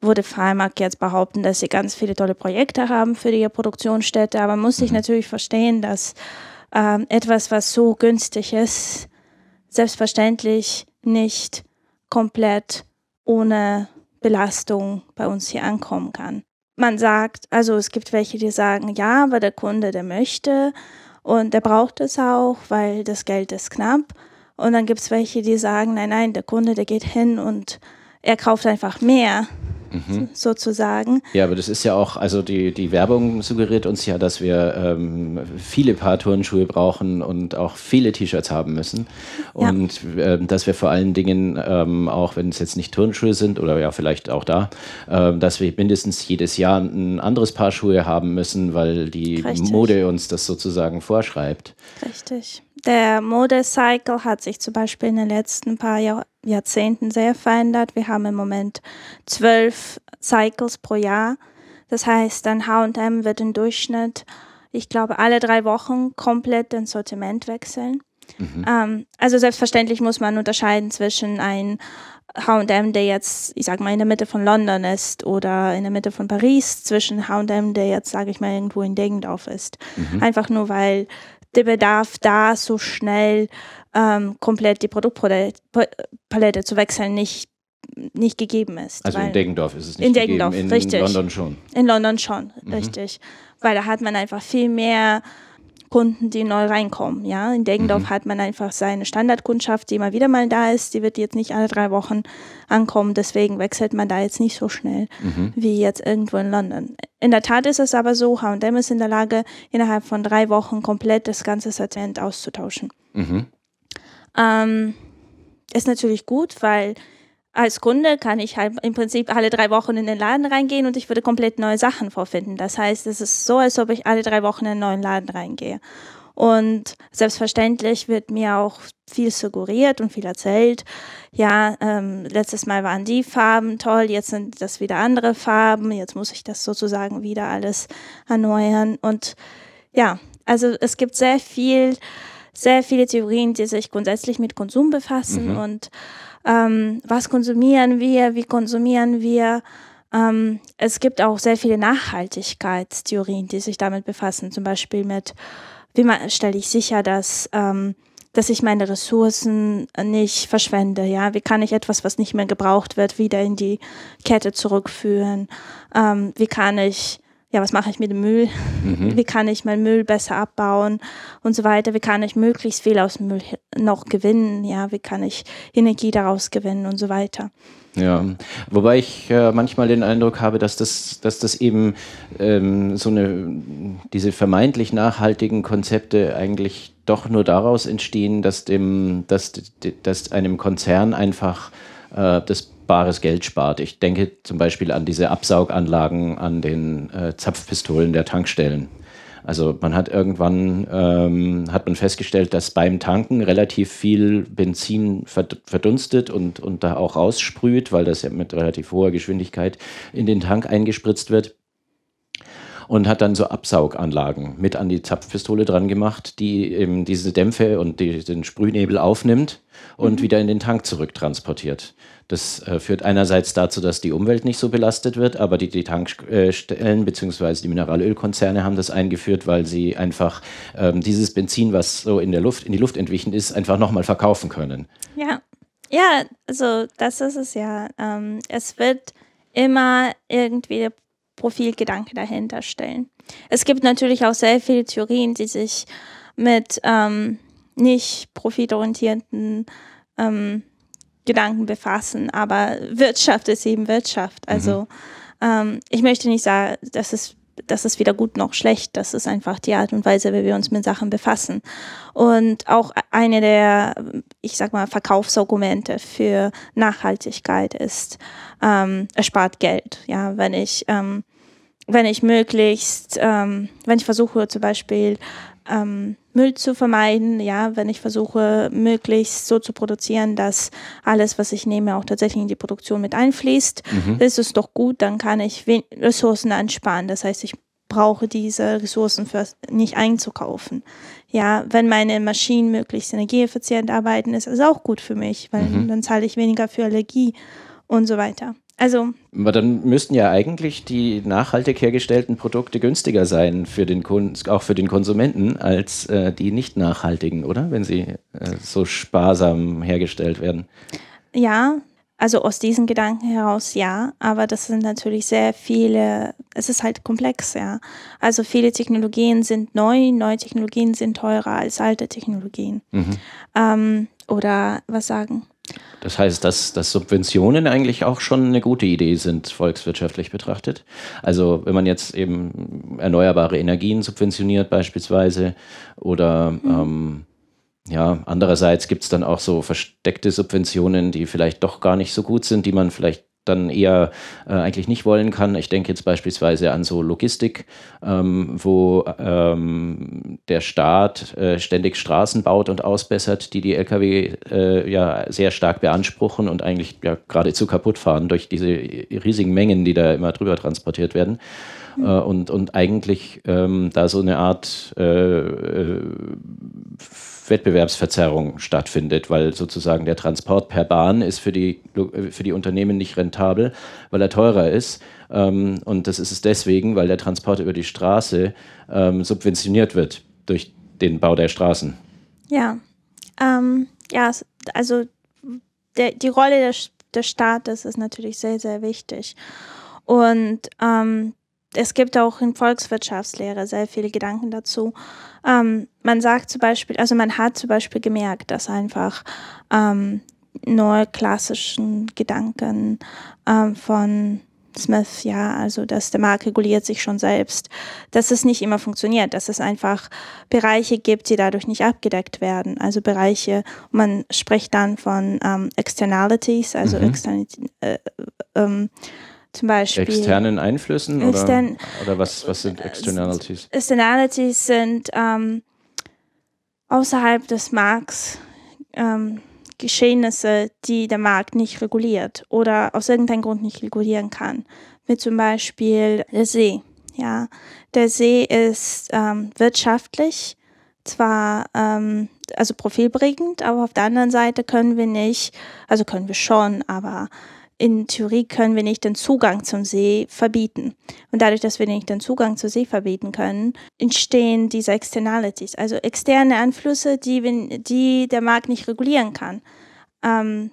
würde Primark jetzt behaupten, dass sie ganz viele tolle Projekte haben für ihre Produktionsstätte, aber man muss sich mhm. natürlich verstehen, dass ähm, etwas, was so günstig ist, selbstverständlich nicht komplett ohne Belastung bei uns hier ankommen kann. Man sagt, also es gibt welche, die sagen, ja, aber der Kunde, der möchte und der braucht es auch, weil das Geld ist knapp. Und dann gibt es welche, die sagen, nein, nein, der Kunde, der geht hin und er kauft einfach mehr mhm. sozusagen. Ja, aber das ist ja auch, also die, die Werbung suggeriert uns ja, dass wir ähm, viele Paar Turnschuhe brauchen und auch viele T-Shirts haben müssen. Und ja. äh, dass wir vor allen Dingen, ähm, auch wenn es jetzt nicht Turnschuhe sind oder ja vielleicht auch da, äh, dass wir mindestens jedes Jahr ein anderes Paar Schuhe haben müssen, weil die Richtig. Mode uns das sozusagen vorschreibt. Richtig. Der Modecycle hat sich zum Beispiel in den letzten paar Jahr Jahrzehnten sehr verändert. Wir haben im Moment zwölf Cycles pro Jahr. Das heißt, ein H&M wird im Durchschnitt, ich glaube, alle drei Wochen komplett den Sortiment wechseln. Mhm. Ähm, also selbstverständlich muss man unterscheiden zwischen ein H&M, der jetzt, ich sag mal, in der Mitte von London ist oder in der Mitte von Paris, zwischen H&M, der jetzt, sage ich mal, irgendwo in Degendorf ist. Mhm. Einfach nur, weil der Bedarf da so schnell ähm, komplett die Produktpalette zu wechseln nicht nicht gegeben ist. Also in Deggendorf ist es nicht in Deggendorf, gegeben, in richtig. London schon. In London schon, mhm. richtig. Weil da hat man einfach viel mehr Kunden, die neu reinkommen. Ja, in Deggendorf mhm. hat man einfach seine Standardkundschaft, die immer wieder mal da ist. Die wird jetzt nicht alle drei Wochen ankommen. Deswegen wechselt man da jetzt nicht so schnell mhm. wie jetzt irgendwo in London. In der Tat ist es aber so, H&M ist in der Lage, innerhalb von drei Wochen komplett das ganze Sortiment auszutauschen. Mhm. Ähm, ist natürlich gut, weil als Kunde kann ich halt im Prinzip alle drei Wochen in den Laden reingehen und ich würde komplett neue Sachen vorfinden. Das heißt, es ist so, als ob ich alle drei Wochen in einen neuen Laden reingehe. Und selbstverständlich wird mir auch viel suggeriert und viel erzählt. Ja, ähm, letztes Mal waren die Farben toll, jetzt sind das wieder andere Farben, jetzt muss ich das sozusagen wieder alles erneuern. Und ja, also es gibt sehr viel sehr viele Theorien, die sich grundsätzlich mit Konsum befassen mhm. und ähm, was konsumieren wir, wie konsumieren wir. Ähm, es gibt auch sehr viele Nachhaltigkeitstheorien, die sich damit befassen, zum Beispiel mit, wie stelle ich sicher, dass ähm, dass ich meine Ressourcen nicht verschwende. Ja, wie kann ich etwas, was nicht mehr gebraucht wird, wieder in die Kette zurückführen? Ähm, wie kann ich ja, was mache ich mit dem Müll? Mhm. Wie kann ich meinen Müll besser abbauen und so weiter? Wie kann ich möglichst viel aus dem Müll noch gewinnen? Ja, wie kann ich Energie daraus gewinnen und so weiter? Ja, wobei ich äh, manchmal den Eindruck habe, dass das, dass das eben ähm, so eine, diese vermeintlich nachhaltigen Konzepte eigentlich doch nur daraus entstehen, dass dem, dass, dass einem Konzern einfach äh, das bares Geld spart. Ich denke zum Beispiel an diese Absauganlagen an den äh, Zapfpistolen der Tankstellen. Also man hat irgendwann ähm, hat man festgestellt, dass beim Tanken relativ viel Benzin verdunstet und, und da auch raussprüht, weil das ja mit relativ hoher Geschwindigkeit in den Tank eingespritzt wird. Und hat dann so Absauganlagen mit an die Zapfpistole dran gemacht, die eben diese Dämpfe und die, den Sprühnebel aufnimmt und mhm. wieder in den Tank zurücktransportiert. Das äh, führt einerseits dazu, dass die Umwelt nicht so belastet wird, aber die, die Tankstellen bzw. die Mineralölkonzerne haben das eingeführt, weil sie einfach ähm, dieses Benzin, was so in der Luft, in die Luft entwichen ist, einfach nochmal verkaufen können. Ja. Ja, also das ist es ja. Ähm, es wird immer irgendwie der Profilgedanke dahinter stellen. Es gibt natürlich auch sehr viele Theorien, die sich mit ähm, nicht profitorientierten ähm, Gedanken befassen, aber Wirtschaft ist eben Wirtschaft. Also mhm. ähm, ich möchte nicht sagen, dass es das ist weder gut noch schlecht. Das ist einfach die Art und Weise, wie wir uns mit Sachen befassen. Und auch eine der, ich sag mal, Verkaufsargumente für Nachhaltigkeit ist, ähm, es spart Geld. Ja, wenn ich, ähm, wenn ich möglichst, ähm, wenn ich versuche zum Beispiel ähm, Müll zu vermeiden, ja, wenn ich versuche, möglichst so zu produzieren, dass alles, was ich nehme, auch tatsächlich in die Produktion mit einfließt, mhm. ist es doch gut, dann kann ich Ressourcen ansparen. Das heißt, ich brauche diese Ressourcen für nicht einzukaufen. Ja, wenn meine Maschinen möglichst energieeffizient arbeiten, ist es auch gut für mich, weil mhm. dann zahle ich weniger für Allergie und so weiter. Also. Aber dann müssten ja eigentlich die nachhaltig hergestellten Produkte günstiger sein für den auch für den Konsumenten, als äh, die nicht nachhaltigen, oder? Wenn sie äh, so sparsam hergestellt werden. Ja, also aus diesen Gedanken heraus ja, aber das sind natürlich sehr viele, es ist halt komplex, ja. Also viele Technologien sind neu, neue Technologien sind teurer als alte Technologien. Mhm. Ähm, oder was sagen? Das heißt, dass, dass Subventionen eigentlich auch schon eine gute Idee sind, volkswirtschaftlich betrachtet. Also wenn man jetzt eben erneuerbare Energien subventioniert beispielsweise oder mhm. ähm, ja, andererseits gibt es dann auch so versteckte Subventionen, die vielleicht doch gar nicht so gut sind, die man vielleicht dann eher äh, eigentlich nicht wollen kann. Ich denke jetzt beispielsweise an so Logistik, ähm, wo ähm, der Staat äh, ständig Straßen baut und ausbessert, die die Lkw äh, ja sehr stark beanspruchen und eigentlich ja geradezu kaputt fahren durch diese riesigen Mengen, die da immer drüber transportiert werden. Mhm. und, und eigentlich ähm, da so eine Art äh, äh, Wettbewerbsverzerrung stattfindet, weil sozusagen der Transport per Bahn ist für die, für die Unternehmen nicht rentabel, weil er teurer ist. Ähm, und das ist es deswegen, weil der Transport über die Straße ähm, subventioniert wird durch den Bau der Straßen. Ja, ähm, ja also der, die Rolle des, des Staates ist natürlich sehr, sehr wichtig. Und ähm, es gibt auch in Volkswirtschaftslehre sehr viele Gedanken dazu. Ähm, man sagt zum Beispiel, also man hat zum Beispiel gemerkt, dass einfach ähm, klassischen Gedanken ähm, von Smith, ja, also dass der Markt reguliert sich schon selbst, dass es nicht immer funktioniert, dass es einfach Bereiche gibt, die dadurch nicht abgedeckt werden. Also Bereiche, man spricht dann von ähm, Externalities, also mhm. Extern äh, ähm, zum Beispiel. Externen Einflüssen Extern oder, oder was, was sind Externalities? Externalities sind ähm, außerhalb des Markts ähm, Geschehnisse, die der Markt nicht reguliert oder aus irgendeinem Grund nicht regulieren kann. Wie zum Beispiel der See. Ja, der See ist ähm, wirtschaftlich zwar ähm, also profilbringend, aber auf der anderen Seite können wir nicht, also können wir schon, aber in Theorie können wir nicht den Zugang zum See verbieten. Und dadurch, dass wir nicht den Zugang zum See verbieten können, entstehen diese Externalities, also externe Einflüsse, die, die der Markt nicht regulieren kann. Ähm,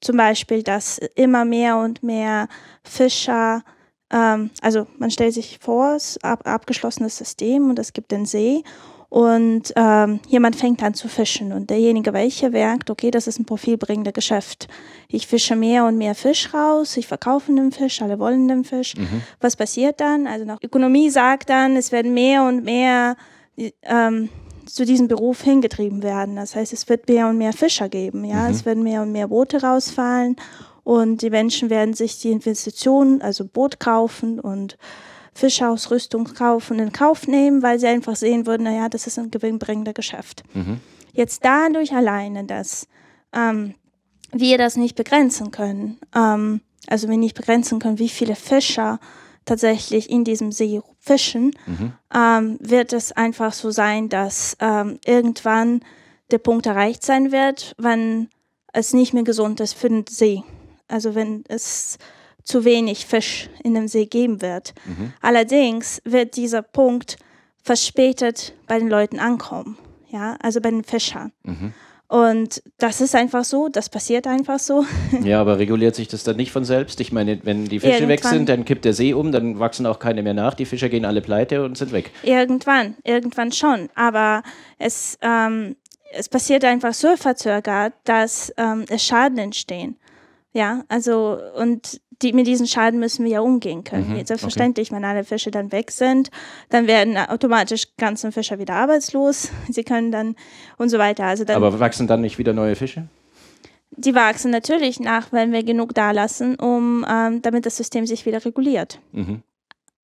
zum Beispiel, dass immer mehr und mehr Fischer, ähm, also man stellt sich vor, es ist ein abgeschlossenes System und es gibt den See und ähm, jemand fängt an zu fischen und derjenige, welcher merkt, okay, das ist ein profilbringender Geschäft. Ich fische mehr und mehr Fisch raus, ich verkaufe den Fisch, alle wollen den Fisch. Mhm. Was passiert dann? Also nach Ökonomie sagt dann, es werden mehr und mehr ähm, zu diesem Beruf hingetrieben werden. Das heißt, es wird mehr und mehr Fischer geben, ja, mhm. es werden mehr und mehr Boote rausfallen und die Menschen werden sich die Investitionen, also Boot kaufen und Fischausrüstung kaufen in Kauf nehmen, weil sie einfach sehen würden, naja, das ist ein gewinnbringender Geschäft. Mhm. Jetzt dadurch alleine, dass ähm, wir das nicht begrenzen können, ähm, also wir nicht begrenzen können, wie viele Fischer tatsächlich in diesem See fischen, mhm. ähm, wird es einfach so sein, dass ähm, irgendwann der Punkt erreicht sein wird, wenn es nicht mehr gesund ist für den See. Also wenn es zu wenig Fisch in dem See geben wird. Mhm. Allerdings wird dieser Punkt verspätet bei den Leuten ankommen, ja, also bei den Fischern. Mhm. Und das ist einfach so, das passiert einfach so. Ja, aber reguliert sich das dann nicht von selbst? Ich meine, wenn die Fische Irgendwann. weg sind, dann kippt der See um, dann wachsen auch keine mehr nach, die Fischer gehen alle pleite und sind weg. Irgendwann, irgendwann schon. Aber es, ähm, es passiert einfach so verzögert, dass ähm, es Schaden entstehen. Ja, also und die, mit diesen Schaden müssen wir ja umgehen können. Mhm, Selbstverständlich, okay. wenn alle Fische dann weg sind, dann werden automatisch ganze Fischer wieder arbeitslos. Sie können dann und so weiter. Also dann, Aber wachsen dann nicht wieder neue Fische? Die wachsen natürlich nach, wenn wir genug da lassen, um, ähm, damit das System sich wieder reguliert. Mhm.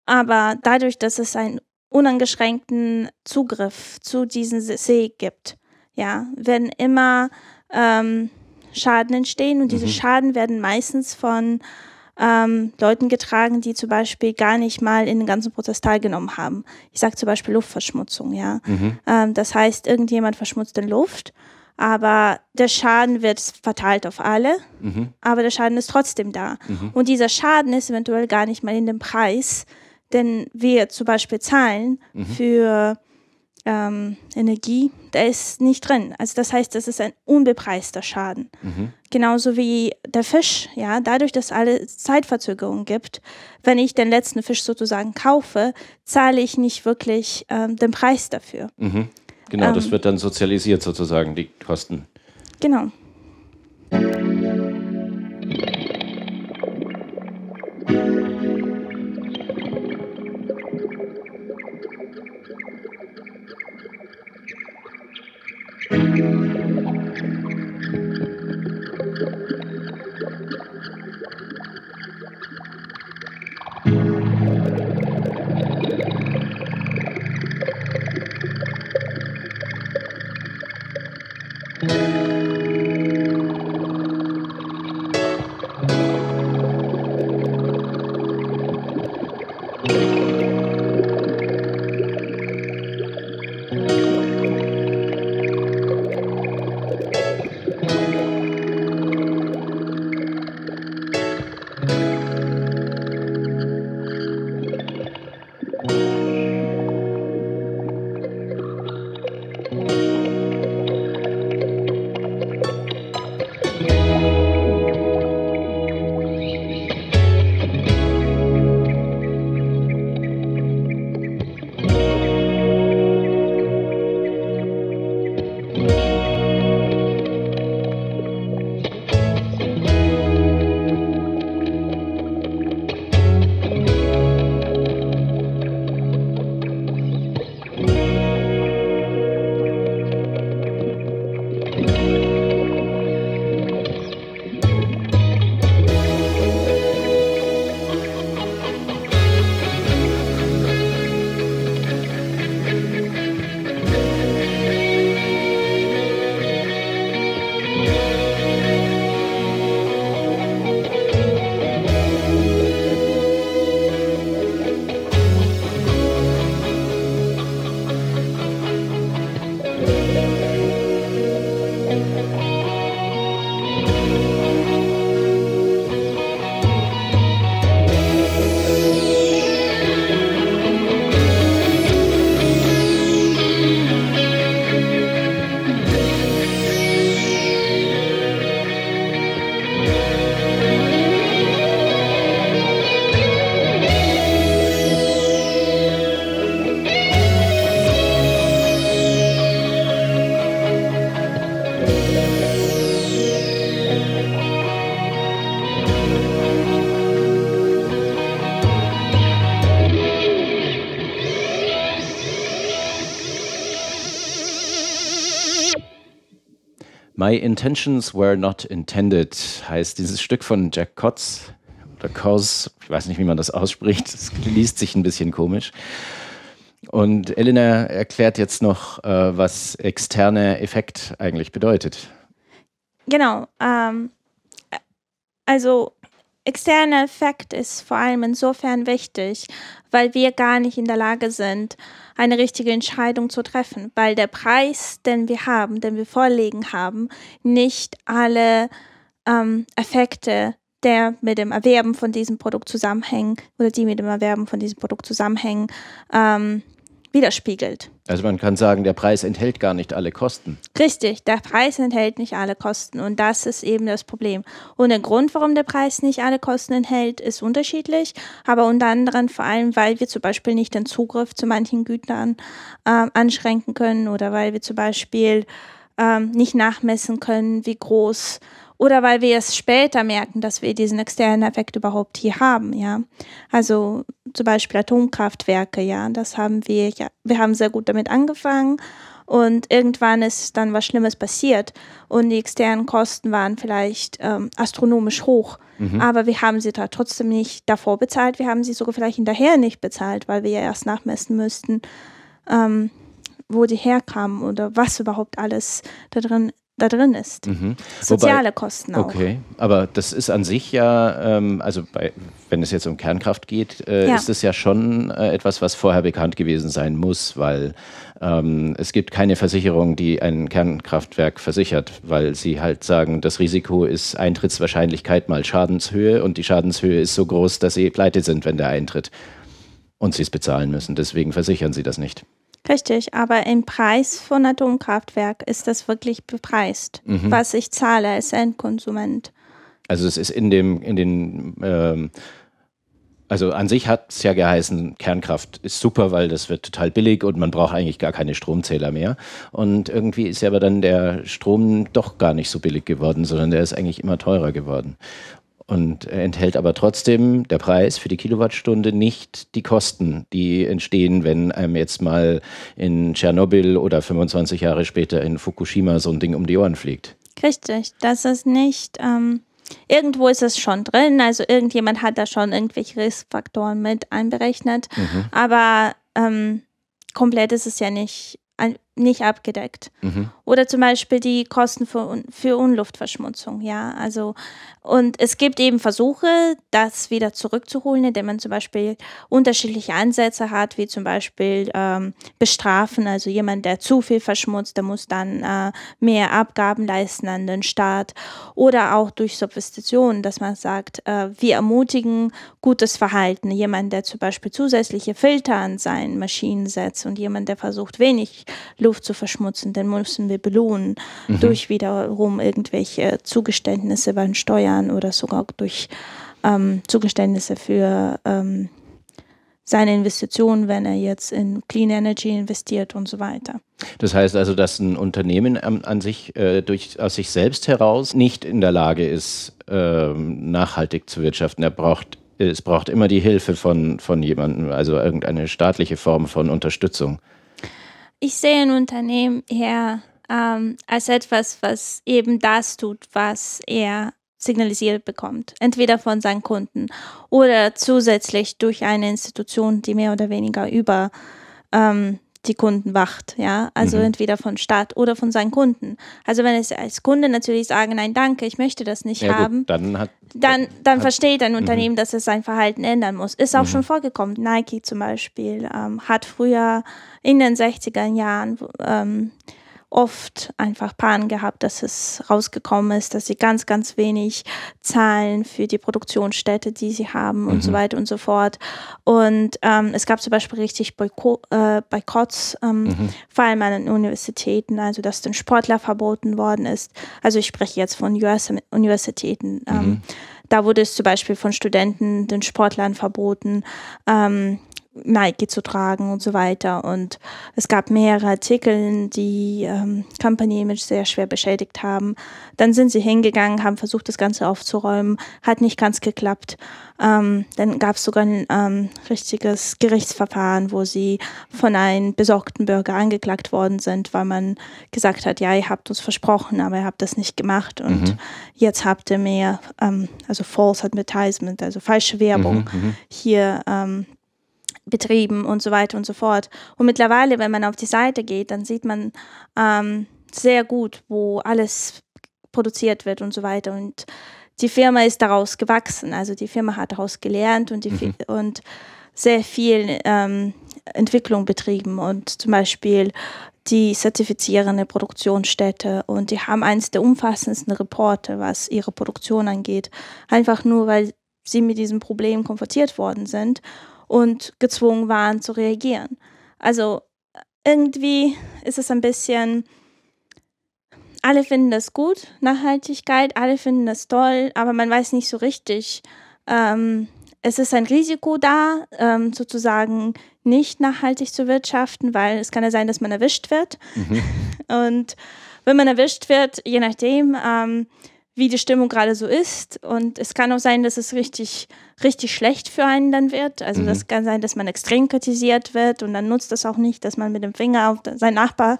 Aber dadurch, dass es einen uneingeschränkten Zugriff zu diesem See gibt, ja, werden immer ähm, Schaden entstehen und diese mhm. Schaden werden meistens von ähm, Leuten getragen, die zum Beispiel gar nicht mal in den ganzen Prozess teilgenommen haben. Ich sage zum Beispiel Luftverschmutzung, ja. Mhm. Ähm, das heißt, irgendjemand verschmutzt den Luft, aber der Schaden wird verteilt auf alle, mhm. aber der Schaden ist trotzdem da. Mhm. Und dieser Schaden ist eventuell gar nicht mal in dem Preis, den wir zum Beispiel zahlen mhm. für ähm, Energie, der ist nicht drin. Also das heißt, das ist ein unbepreister Schaden. Mhm. Genauso wie der Fisch, ja, dadurch, dass es alle Zeitverzögerungen gibt, wenn ich den letzten Fisch sozusagen kaufe, zahle ich nicht wirklich ähm, den Preis dafür. Mhm. Genau, ähm, das wird dann sozialisiert sozusagen, die Kosten. Genau. My Intentions Were Not Intended heißt dieses Stück von Jack Kotz oder Kos, ich weiß nicht, wie man das ausspricht, es liest sich ein bisschen komisch. Und Elena erklärt jetzt noch, äh, was externer Effekt eigentlich bedeutet. Genau. Ähm, also externer Effekt ist vor allem insofern wichtig, weil wir gar nicht in der Lage sind, eine richtige Entscheidung zu treffen, weil der Preis, den wir haben, den wir vorlegen haben, nicht alle ähm, Effekte der mit dem Erwerben von diesem Produkt zusammenhängen oder die mit dem Erwerben von diesem Produkt zusammenhängen, ähm, widerspiegelt. Also man kann sagen, der Preis enthält gar nicht alle Kosten. Richtig, der Preis enthält nicht alle Kosten und das ist eben das Problem. Und der Grund, warum der Preis nicht alle Kosten enthält, ist unterschiedlich, aber unter anderem vor allem, weil wir zum Beispiel nicht den Zugriff zu manchen Gütern äh, anschränken können oder weil wir zum Beispiel äh, nicht nachmessen können, wie groß oder weil wir es später merken, dass wir diesen externen Effekt überhaupt hier haben, ja. Also zum Beispiel Atomkraftwerke, ja, das haben wir, ja, wir haben sehr gut damit angefangen und irgendwann ist dann was Schlimmes passiert und die externen Kosten waren vielleicht ähm, astronomisch hoch. Mhm. Aber wir haben sie da trotzdem nicht davor bezahlt, wir haben sie sogar vielleicht hinterher nicht bezahlt, weil wir ja erst nachmessen müssten, ähm, wo die herkamen oder was überhaupt alles da drin da drin ist. Mhm. Soziale Wobei, Kosten auch. Okay, aber das ist an sich ja, ähm, also bei, wenn es jetzt um Kernkraft geht, äh, ja. ist es ja schon äh, etwas, was vorher bekannt gewesen sein muss, weil ähm, es gibt keine Versicherung, die ein Kernkraftwerk versichert, weil sie halt sagen, das Risiko ist Eintrittswahrscheinlichkeit mal Schadenshöhe und die Schadenshöhe ist so groß, dass sie pleite sind, wenn der eintritt und sie es bezahlen müssen. Deswegen versichern sie das nicht. Richtig, aber im Preis von Atomkraftwerk ist das wirklich bepreist, mhm. was ich zahle als Endkonsument. Also es ist in dem, in den, ähm, also an sich hat es ja geheißen, Kernkraft ist super, weil das wird total billig und man braucht eigentlich gar keine Stromzähler mehr. Und irgendwie ist ja aber dann der Strom doch gar nicht so billig geworden, sondern der ist eigentlich immer teurer geworden und enthält aber trotzdem der Preis für die Kilowattstunde nicht die Kosten, die entstehen, wenn einem jetzt mal in Tschernobyl oder 25 Jahre später in Fukushima so ein Ding um die Ohren fliegt. Richtig, das ist nicht. Ähm, irgendwo ist es schon drin, also irgendjemand hat da schon irgendwelche Riskfaktoren mit einberechnet, mhm. aber ähm, komplett ist es ja nicht nicht abgedeckt. Mhm. Oder zum Beispiel die Kosten für, für Unluftverschmutzung, ja. Also, und es gibt eben Versuche, das wieder zurückzuholen, indem man zum Beispiel unterschiedliche Ansätze hat, wie zum Beispiel ähm, bestrafen. Also jemand, der zu viel verschmutzt, der muss dann äh, mehr Abgaben leisten an den Staat. Oder auch durch Substitution, dass man sagt, äh, wir ermutigen gutes Verhalten. Jemand, der zum Beispiel zusätzliche Filter an seinen Maschinen setzt und jemand, der versucht, wenig Luft zu verschmutzen, dann müssen wir belohnen mhm. durch wiederum irgendwelche Zugeständnisse beim Steuern oder sogar durch ähm, Zugeständnisse für ähm, seine Investitionen, wenn er jetzt in Clean Energy investiert und so weiter. Das heißt also, dass ein Unternehmen an, an sich äh, durch, aus sich selbst heraus nicht in der Lage ist, äh, nachhaltig zu wirtschaften. Er braucht, es braucht immer die Hilfe von, von jemandem, also irgendeine staatliche Form von Unterstützung ich sehe ein Unternehmen eher ähm, als etwas, was eben das tut, was er signalisiert bekommt. Entweder von seinen Kunden oder zusätzlich durch eine Institution, die mehr oder weniger über ähm, die Kunden wacht, ja, also mhm. entweder von Staat oder von seinen Kunden. Also wenn es als Kunde natürlich sagen, nein, danke, ich möchte das nicht ja, haben, gut, dann, hat, dann, dann hat, versteht ein mhm. Unternehmen, mhm. dass es sein Verhalten ändern muss. Ist auch mhm. schon vorgekommen. Nike zum Beispiel ähm, hat früher in den 60er Jahren ähm, oft einfach Pannen gehabt, dass es rausgekommen ist, dass sie ganz, ganz wenig zahlen für die Produktionsstätte, die sie haben mhm. und so mhm. weiter und so fort. Und ähm, es gab zum Beispiel richtig Boyko äh, Boykotts, ähm, mhm. vor allem an den Universitäten, also dass den Sportler verboten worden ist. Also ich spreche jetzt von US Universitäten. Ähm, mhm. Da wurde es zum Beispiel von Studenten, den Sportlern verboten. Ähm, Nike zu tragen und so weiter. Und es gab mehrere Artikel, die ähm, Company Image sehr schwer beschädigt haben. Dann sind sie hingegangen, haben versucht, das Ganze aufzuräumen, hat nicht ganz geklappt. Ähm, dann gab es sogar ein ähm, richtiges Gerichtsverfahren, wo sie von einem besorgten Bürger angeklagt worden sind, weil man gesagt hat, ja, ihr habt uns versprochen, aber ihr habt das nicht gemacht und mhm. jetzt habt ihr mehr, ähm, also False Advertisement, also falsche Werbung mhm, mhm. hier ähm, betrieben und so weiter und so fort. Und mittlerweile, wenn man auf die Seite geht, dann sieht man ähm, sehr gut, wo alles produziert wird und so weiter. Und die Firma ist daraus gewachsen. Also die Firma hat daraus gelernt und, die, mhm. und sehr viel ähm, Entwicklung betrieben und zum Beispiel die zertifizierende Produktionsstätte und die haben eines der umfassendsten Reporte, was ihre Produktion angeht. Einfach nur, weil sie mit diesem Problem konfrontiert worden sind und gezwungen waren zu reagieren. Also irgendwie ist es ein bisschen, alle finden das gut, Nachhaltigkeit, alle finden das toll, aber man weiß nicht so richtig, ähm, es ist ein Risiko da, ähm, sozusagen nicht nachhaltig zu wirtschaften, weil es kann ja sein, dass man erwischt wird. Mhm. Und wenn man erwischt wird, je nachdem, ähm, wie die Stimmung gerade so ist. Und es kann auch sein, dass es richtig, richtig schlecht für einen dann wird. Also mhm. das kann sein, dass man extrem kritisiert wird und dann nutzt das auch nicht, dass man mit dem Finger auf seinen Nachbar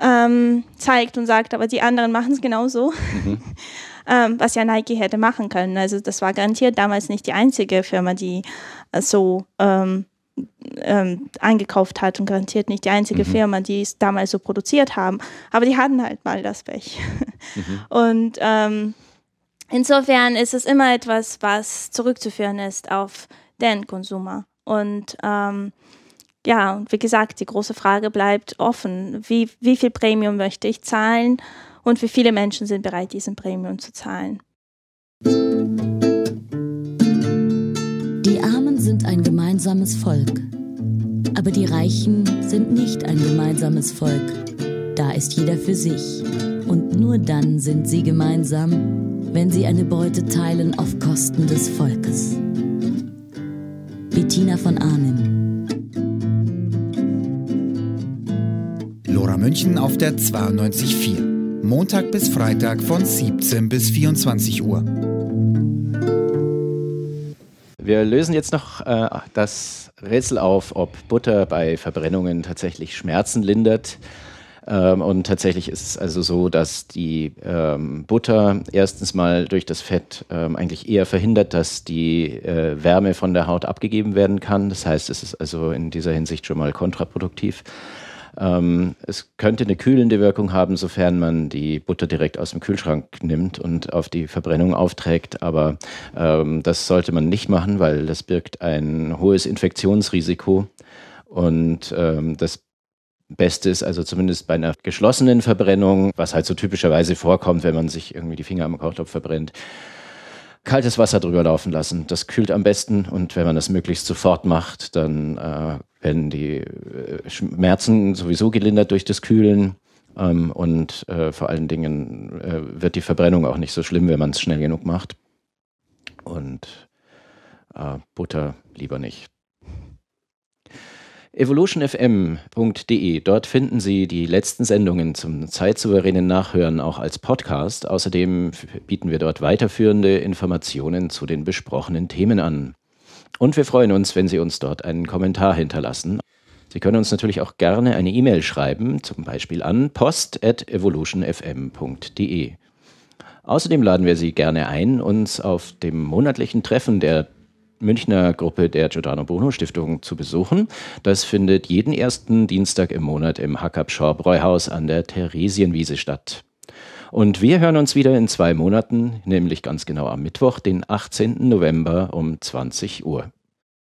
ähm, zeigt und sagt, aber die anderen machen es genauso. Mhm. ähm, was ja Nike hätte machen können. Also das war garantiert damals nicht die einzige Firma, die äh, so ähm, ähm, eingekauft hat und garantiert nicht die einzige mhm. Firma, die es damals so produziert haben. Aber die hatten halt mal das Pech. Mhm. Und ähm, insofern ist es immer etwas, was zurückzuführen ist auf den Konsumer. Und ähm, ja, wie gesagt, die große Frage bleibt offen. Wie, wie viel Premium möchte ich zahlen und wie viele Menschen sind bereit, diesen Premium zu zahlen? Die Armen sind ein gemeinsames Volk. Aber die Reichen sind nicht ein gemeinsames Volk. Da ist jeder für sich. Und nur dann sind sie gemeinsam, wenn sie eine Beute teilen auf Kosten des Volkes. Bettina von Arnim. Lora München auf der 92.4. Montag bis Freitag von 17 bis 24 Uhr. Wir lösen jetzt noch äh, das Rätsel auf, ob Butter bei Verbrennungen tatsächlich Schmerzen lindert. Ähm, und tatsächlich ist es also so, dass die ähm, Butter erstens mal durch das Fett ähm, eigentlich eher verhindert, dass die äh, Wärme von der Haut abgegeben werden kann. Das heißt, es ist also in dieser Hinsicht schon mal kontraproduktiv. Ähm, es könnte eine kühlende Wirkung haben, sofern man die Butter direkt aus dem Kühlschrank nimmt und auf die Verbrennung aufträgt. Aber ähm, das sollte man nicht machen, weil das birgt ein hohes Infektionsrisiko. Und ähm, das Beste ist also zumindest bei einer geschlossenen Verbrennung, was halt so typischerweise vorkommt, wenn man sich irgendwie die Finger am Kochtopf verbrennt, kaltes Wasser drüber laufen lassen. Das kühlt am besten und wenn man das möglichst sofort macht, dann äh, werden die äh, Schmerzen sowieso gelindert durch das Kühlen ähm, und äh, vor allen Dingen äh, wird die Verbrennung auch nicht so schlimm, wenn man es schnell genug macht. Und äh, Butter lieber nicht evolutionfm.de. Dort finden Sie die letzten Sendungen zum zeitsouveränen Nachhören auch als Podcast. Außerdem bieten wir dort weiterführende Informationen zu den besprochenen Themen an. Und wir freuen uns, wenn Sie uns dort einen Kommentar hinterlassen. Sie können uns natürlich auch gerne eine E-Mail schreiben, zum Beispiel an post.evolutionfm.de. Außerdem laden wir Sie gerne ein, uns auf dem monatlichen Treffen der Münchner Gruppe der Giordano Bruno Stiftung zu besuchen. Das findet jeden ersten Dienstag im Monat im Hackab Shaw Bräuhaus an der Theresienwiese statt. Und wir hören uns wieder in zwei Monaten, nämlich ganz genau am Mittwoch, den 18. November um 20 Uhr.